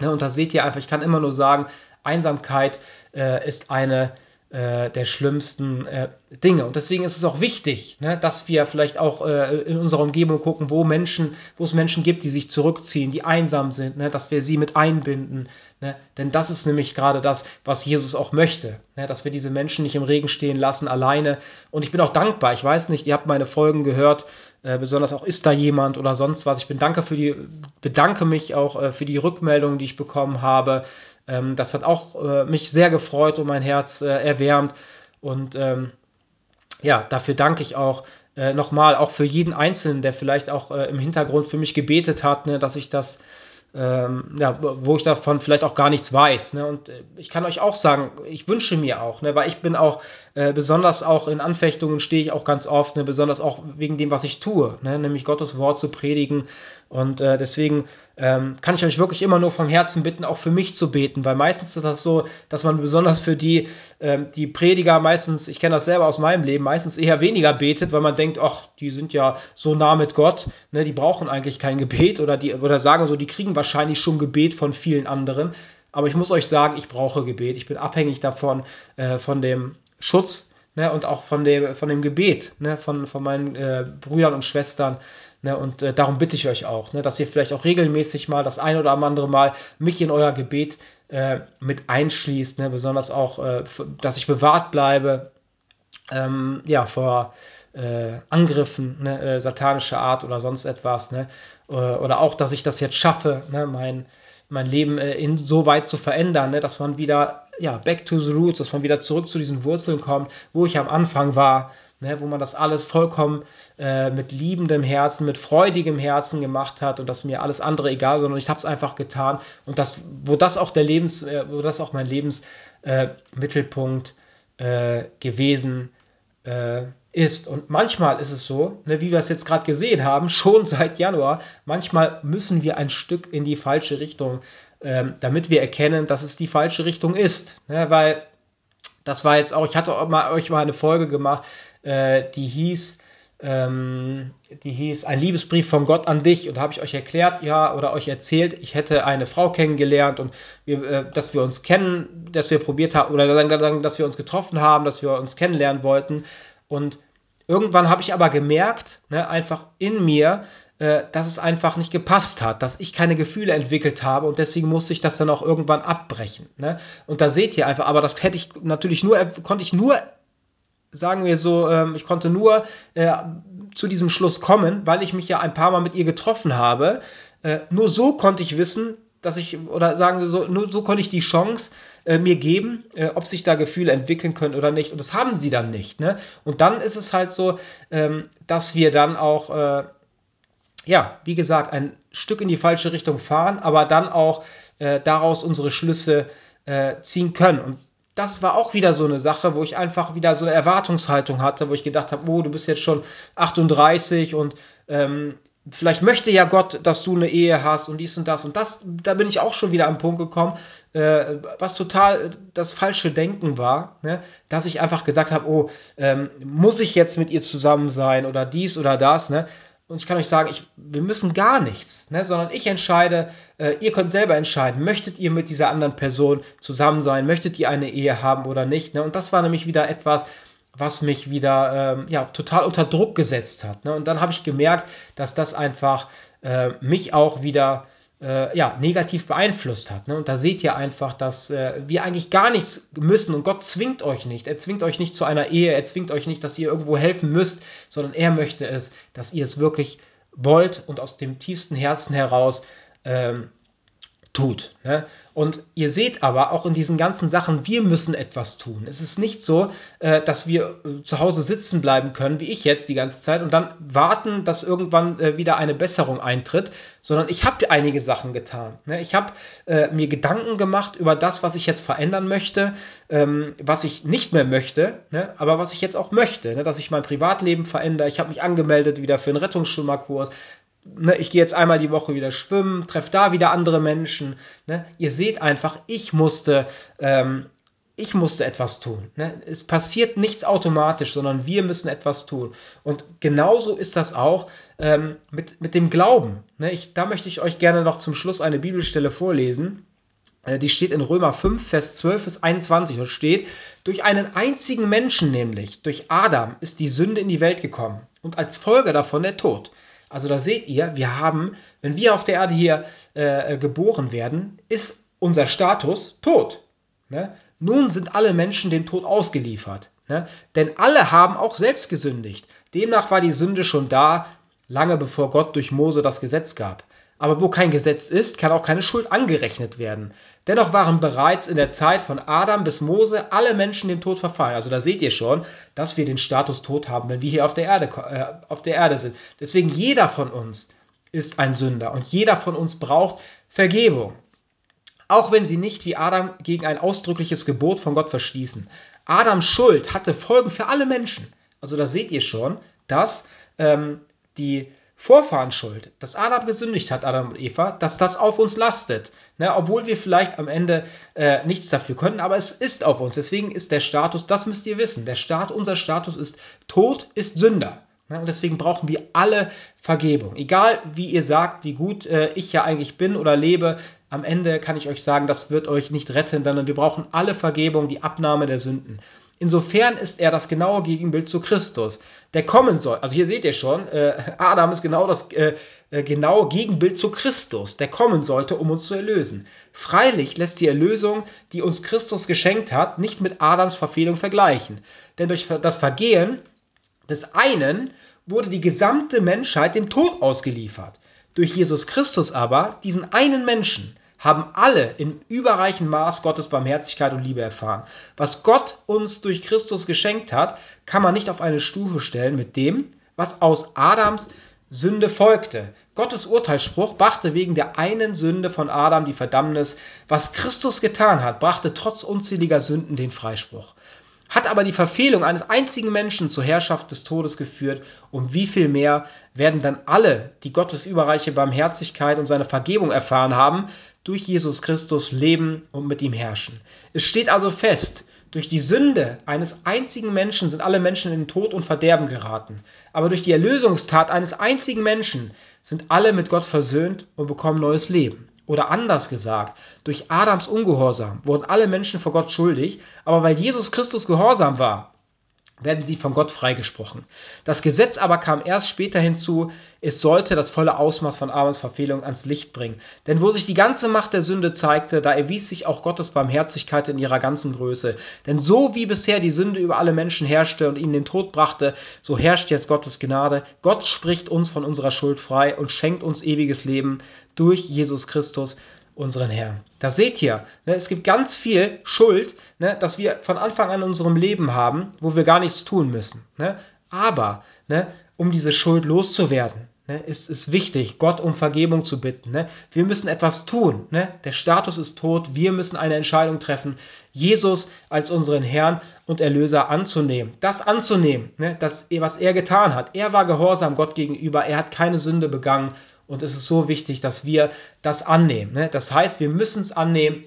Ne? Und da seht ihr einfach, ich kann immer nur sagen, Einsamkeit äh, ist eine äh, der schlimmsten äh, Dinge. Und deswegen ist es auch wichtig, ne, dass wir vielleicht auch äh, in unserer Umgebung gucken, wo Menschen, wo es Menschen gibt, die sich zurückziehen, die einsam sind, ne, dass wir sie mit einbinden. Ne, denn das ist nämlich gerade das, was Jesus auch möchte, ne, dass wir diese Menschen nicht im Regen stehen lassen, alleine. Und ich bin auch dankbar. Ich weiß nicht, ihr habt meine Folgen gehört, äh, besonders auch ist da jemand oder sonst was. Ich bin für die, bedanke mich auch äh, für die Rückmeldungen, die ich bekommen habe. Ähm, das hat auch äh, mich sehr gefreut und mein Herz äh, erwärmt. Und ähm, ja, dafür danke ich auch äh, nochmal, auch für jeden Einzelnen, der vielleicht auch im Hintergrund für mich gebetet hat, ne, dass ich das ähm, ja, wo ich davon vielleicht auch gar nichts weiß. Ne? Und äh, ich kann euch auch sagen, ich wünsche mir auch, ne? weil ich bin auch, äh, besonders auch in Anfechtungen stehe ich auch ganz oft, ne? besonders auch wegen dem, was ich tue, ne? nämlich Gottes Wort zu predigen. Und äh, deswegen ähm, kann ich euch wirklich immer nur vom Herzen bitten, auch für mich zu beten, weil meistens ist das so, dass man besonders für die, ähm, die Prediger meistens, ich kenne das selber aus meinem Leben, meistens eher weniger betet, weil man denkt, ach, die sind ja so nah mit Gott, ne? die brauchen eigentlich kein Gebet oder, die, oder sagen so, die kriegen wahrscheinlich schon Gebet von vielen anderen. Aber ich muss euch sagen, ich brauche Gebet. Ich bin abhängig davon, äh, von dem Schutz ne, und auch von dem, von dem Gebet ne, von, von meinen äh, Brüdern und Schwestern. Ne, und äh, darum bitte ich euch auch, ne, dass ihr vielleicht auch regelmäßig mal das ein oder andere Mal mich in euer Gebet äh, mit einschließt. Ne, besonders auch, äh, dass ich bewahrt bleibe ähm, ja, vor äh, Angriffen ne, äh, satanischer Art oder sonst etwas. Ne, oder auch, dass ich das jetzt schaffe, ne, mein mein Leben äh, in, so weit zu verändern, ne, dass man wieder, ja, back to the roots, dass man wieder zurück zu diesen Wurzeln kommt, wo ich am Anfang war, ne, wo man das alles vollkommen äh, mit liebendem Herzen, mit freudigem Herzen gemacht hat und dass mir alles andere egal, sondern ich habe es einfach getan und das, wo das auch der Lebens, äh, wo das auch mein Lebensmittelpunkt äh, gewesen äh, ist. Und manchmal ist es so, ne, wie wir es jetzt gerade gesehen haben, schon seit Januar, manchmal müssen wir ein Stück in die falsche Richtung, ähm, damit wir erkennen, dass es die falsche Richtung ist. Ne, weil das war jetzt auch, ich hatte auch mal, euch mal eine Folge gemacht, äh, die hieß, ähm, die hieß Ein Liebesbrief von Gott an dich. Und da habe ich euch erklärt, ja, oder euch erzählt, ich hätte eine Frau kennengelernt und wir, äh, dass wir uns kennen, dass wir probiert haben, oder dass wir uns getroffen haben, dass wir uns kennenlernen wollten. Und irgendwann habe ich aber gemerkt, ne, einfach in mir, äh, dass es einfach nicht gepasst hat, dass ich keine Gefühle entwickelt habe und deswegen musste ich das dann auch irgendwann abbrechen. Ne? Und da seht ihr einfach, aber das hätte ich natürlich nur, konnte ich nur, sagen wir so, ähm, ich konnte nur äh, zu diesem Schluss kommen, weil ich mich ja ein paar Mal mit ihr getroffen habe. Äh, nur so konnte ich wissen, dass ich, oder sagen wir so, nur so konnte ich die Chance äh, mir geben, äh, ob sich da Gefühle entwickeln können oder nicht. Und das haben sie dann nicht. Ne? Und dann ist es halt so, ähm, dass wir dann auch, äh, ja, wie gesagt, ein Stück in die falsche Richtung fahren, aber dann auch äh, daraus unsere Schlüsse ziehen können. Und das war auch wieder so eine Sache, wo ich einfach wieder so eine Erwartungshaltung hatte, wo ich gedacht habe, oh, du bist jetzt schon 38 und ähm, vielleicht möchte ja Gott, dass du eine Ehe hast und dies und das und das. Da bin ich auch schon wieder am Punkt gekommen, äh, was total das falsche Denken war, ne? dass ich einfach gesagt habe, oh, ähm, muss ich jetzt mit ihr zusammen sein oder dies oder das, ne? Und ich kann euch sagen, ich, wir müssen gar nichts, ne? sondern ich entscheide, äh, ihr könnt selber entscheiden, möchtet ihr mit dieser anderen Person zusammen sein, möchtet ihr eine Ehe haben oder nicht. Ne? Und das war nämlich wieder etwas, was mich wieder ähm, ja, total unter Druck gesetzt hat. Ne? Und dann habe ich gemerkt, dass das einfach äh, mich auch wieder äh, ja, negativ beeinflusst hat. Ne? Und da seht ihr einfach, dass äh, wir eigentlich gar nichts müssen und Gott zwingt euch nicht. Er zwingt euch nicht zu einer Ehe, er zwingt euch nicht, dass ihr irgendwo helfen müsst, sondern er möchte es, dass ihr es wirklich wollt und aus dem tiefsten Herzen heraus ähm, tut. Ne? Und ihr seht aber auch in diesen ganzen Sachen, wir müssen etwas tun. Es ist nicht so, äh, dass wir äh, zu Hause sitzen bleiben können, wie ich jetzt die ganze Zeit, und dann warten, dass irgendwann äh, wieder eine Besserung eintritt, sondern ich habe einige Sachen getan. Ne? Ich habe äh, mir Gedanken gemacht über das, was ich jetzt verändern möchte, ähm, was ich nicht mehr möchte, ne? aber was ich jetzt auch möchte, ne? dass ich mein Privatleben verändere. Ich habe mich angemeldet wieder für einen Rettungsschwimmerkurs ne, ich gehe jetzt einmal die Woche wieder schwimmen, treffe da wieder andere Menschen. Ne? Ihr seht einfach, ich musste, ähm, ich musste etwas tun. Ne? Es passiert nichts automatisch, sondern wir müssen etwas tun. Und genauso ist das auch ähm, mit, mit dem Glauben. Ne? Ich, da möchte ich euch gerne noch zum Schluss eine Bibelstelle vorlesen. Äh, die steht in Römer 5, Vers 12 bis 21 und steht, durch einen einzigen Menschen nämlich, durch Adam, ist die Sünde in die Welt gekommen und als Folge davon der Tod. Also da seht ihr, wir haben, wenn wir auf der Erde hier äh, geboren werden, ist unser Status tot. Ne? Nun sind alle Menschen dem Tod ausgeliefert. Ne? Denn alle haben auch selbst gesündigt. Demnach war die Sünde schon da, lange bevor Gott durch Mose das Gesetz gab. Aber wo kein Gesetz ist, kann auch keine Schuld angerechnet werden. Dennoch waren bereits in der Zeit von Adam bis Mose alle Menschen dem Tod verfallen. Also da seht ihr schon, dass wir den Status Tod haben, wenn wir hier auf der Erde, äh, auf der Erde sind. Deswegen jeder von uns ist ein Sünder und jeder von uns braucht Vergebung. Auch wenn sie nicht wie Adam gegen ein ausdrückliches Gebot von Gott verstießen. Adams Schuld hatte Folgen für alle Menschen. Also da seht ihr schon, dass ähm, die Vorfahren schuld, dass Adam gesündigt hat, Adam und Eva, dass das auf uns lastet. Ne, obwohl wir vielleicht am Ende äh, nichts dafür können, aber es ist auf uns. Deswegen ist der Status, das müsst ihr wissen, der Staat, unser Status ist Tod ist Sünder. Ne, und deswegen brauchen wir alle Vergebung. Egal wie ihr sagt, wie gut äh, ich ja eigentlich bin oder lebe, am Ende kann ich euch sagen, das wird euch nicht retten, sondern wir brauchen alle Vergebung, die Abnahme der Sünden. Insofern ist er das genaue Gegenbild zu Christus, der kommen soll. Also hier seht ihr schon, äh, Adam ist genau das äh, äh, genaue Gegenbild zu Christus, der kommen sollte, um uns zu erlösen. Freilich lässt die Erlösung, die uns Christus geschenkt hat, nicht mit Adams Verfehlung vergleichen. Denn durch das Vergehen des einen wurde die gesamte Menschheit dem Tod ausgeliefert. Durch Jesus Christus aber, diesen einen Menschen, haben alle in überreichem Maß Gottes Barmherzigkeit und Liebe erfahren. Was Gott uns durch Christus geschenkt hat, kann man nicht auf eine Stufe stellen mit dem, was aus Adams Sünde folgte. Gottes Urteilsspruch brachte wegen der einen Sünde von Adam die Verdammnis. Was Christus getan hat, brachte trotz unzähliger Sünden den Freispruch hat aber die Verfehlung eines einzigen Menschen zur Herrschaft des Todes geführt, um wie viel mehr werden dann alle, die Gottes überreiche Barmherzigkeit und seine Vergebung erfahren haben, durch Jesus Christus leben und mit ihm herrschen. Es steht also fest, durch die Sünde eines einzigen Menschen sind alle Menschen in Tod und Verderben geraten. Aber durch die Erlösungstat eines einzigen Menschen sind alle mit Gott versöhnt und bekommen neues Leben. Oder anders gesagt, durch Adams Ungehorsam wurden alle Menschen vor Gott schuldig, aber weil Jesus Christus gehorsam war, werden sie von Gott freigesprochen. Das Gesetz aber kam erst später hinzu, es sollte das volle Ausmaß von Adams Verfehlung ans Licht bringen. Denn wo sich die ganze Macht der Sünde zeigte, da erwies sich auch Gottes Barmherzigkeit in ihrer ganzen Größe. Denn so wie bisher die Sünde über alle Menschen herrschte und ihnen den Tod brachte, so herrscht jetzt Gottes Gnade. Gott spricht uns von unserer Schuld frei und schenkt uns ewiges Leben durch Jesus Christus, unseren Herrn. Da seht ihr, ne, es gibt ganz viel Schuld, ne, dass wir von Anfang an in unserem Leben haben, wo wir gar nichts tun müssen. Ne? Aber ne, um diese Schuld loszuwerden, ne, ist, ist wichtig, Gott um Vergebung zu bitten. Ne? Wir müssen etwas tun. Der Status ist tot. Wir müssen eine Entscheidung treffen, Jesus als unseren Herrn und Erlöser anzunehmen. Das anzunehmen, ne? das, was er getan hat. Er war gehorsam Gott gegenüber. Er hat keine Sünde begangen. Und es ist so wichtig, dass wir das annehmen. Ne? Das heißt, wir müssen es annehmen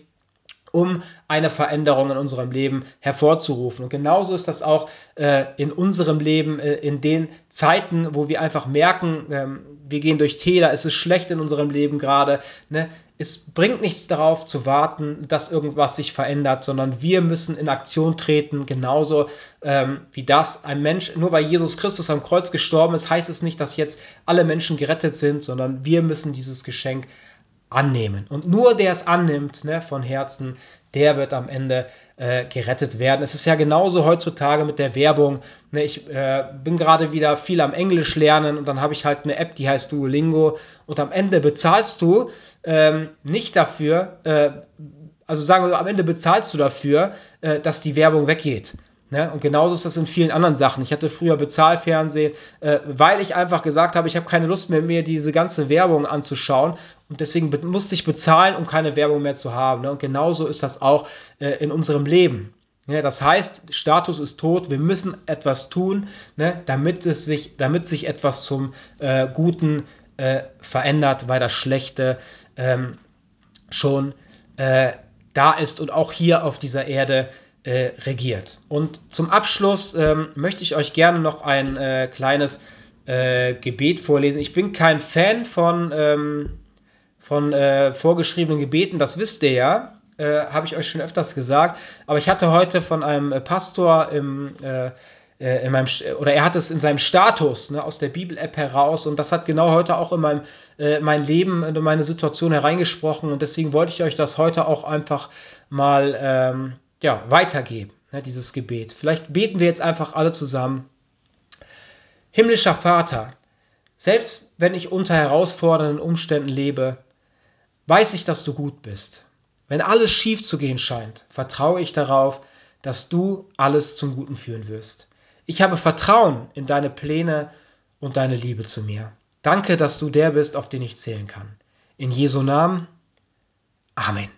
um eine Veränderung in unserem Leben hervorzurufen. Und genauso ist das auch äh, in unserem Leben, äh, in den Zeiten, wo wir einfach merken, ähm, wir gehen durch Täler, es ist schlecht in unserem Leben gerade. Ne? Es bringt nichts darauf zu warten, dass irgendwas sich verändert, sondern wir müssen in Aktion treten, genauso ähm, wie das ein Mensch, nur weil Jesus Christus am Kreuz gestorben ist, heißt es nicht, dass jetzt alle Menschen gerettet sind, sondern wir müssen dieses Geschenk annehmen. Und nur der es annimmt ne, von Herzen, der wird am Ende äh, gerettet werden. Es ist ja genauso heutzutage mit der Werbung. Ne, ich äh, bin gerade wieder viel am Englisch lernen und dann habe ich halt eine App, die heißt Duolingo und am Ende bezahlst du ähm, nicht dafür, äh, also sagen wir, am Ende bezahlst du dafür, äh, dass die Werbung weggeht. Ne? Und genauso ist das in vielen anderen Sachen. Ich hatte früher Bezahlfernsehen, äh, weil ich einfach gesagt habe, ich habe keine Lust mehr, mir diese ganze Werbung anzuschauen. Und deswegen musste ich bezahlen, um keine Werbung mehr zu haben. Ne? Und genauso ist das auch äh, in unserem Leben. Ja, das heißt, Status ist tot, wir müssen etwas tun, ne, damit, es sich, damit sich etwas zum äh, Guten äh, verändert, weil das Schlechte ähm, schon äh, da ist und auch hier auf dieser Erde äh, regiert. Und zum Abschluss ähm, möchte ich euch gerne noch ein äh, kleines äh, Gebet vorlesen. Ich bin kein Fan von, ähm, von äh, vorgeschriebenen Gebeten, das wisst ihr ja. Äh, Habe ich euch schon öfters gesagt. Aber ich hatte heute von einem Pastor im in meinem, oder er hat es in seinem Status ne, aus der Bibel-App heraus und das hat genau heute auch in meinem, äh, mein Leben, in meine Situation hereingesprochen und deswegen wollte ich euch das heute auch einfach mal ähm, ja, weitergeben, ne, dieses Gebet. Vielleicht beten wir jetzt einfach alle zusammen. Himmlischer Vater, selbst wenn ich unter herausfordernden Umständen lebe, weiß ich, dass du gut bist. Wenn alles schief zu gehen scheint, vertraue ich darauf, dass du alles zum Guten führen wirst. Ich habe Vertrauen in deine Pläne und deine Liebe zu mir. Danke, dass du der bist, auf den ich zählen kann. In Jesu Namen. Amen.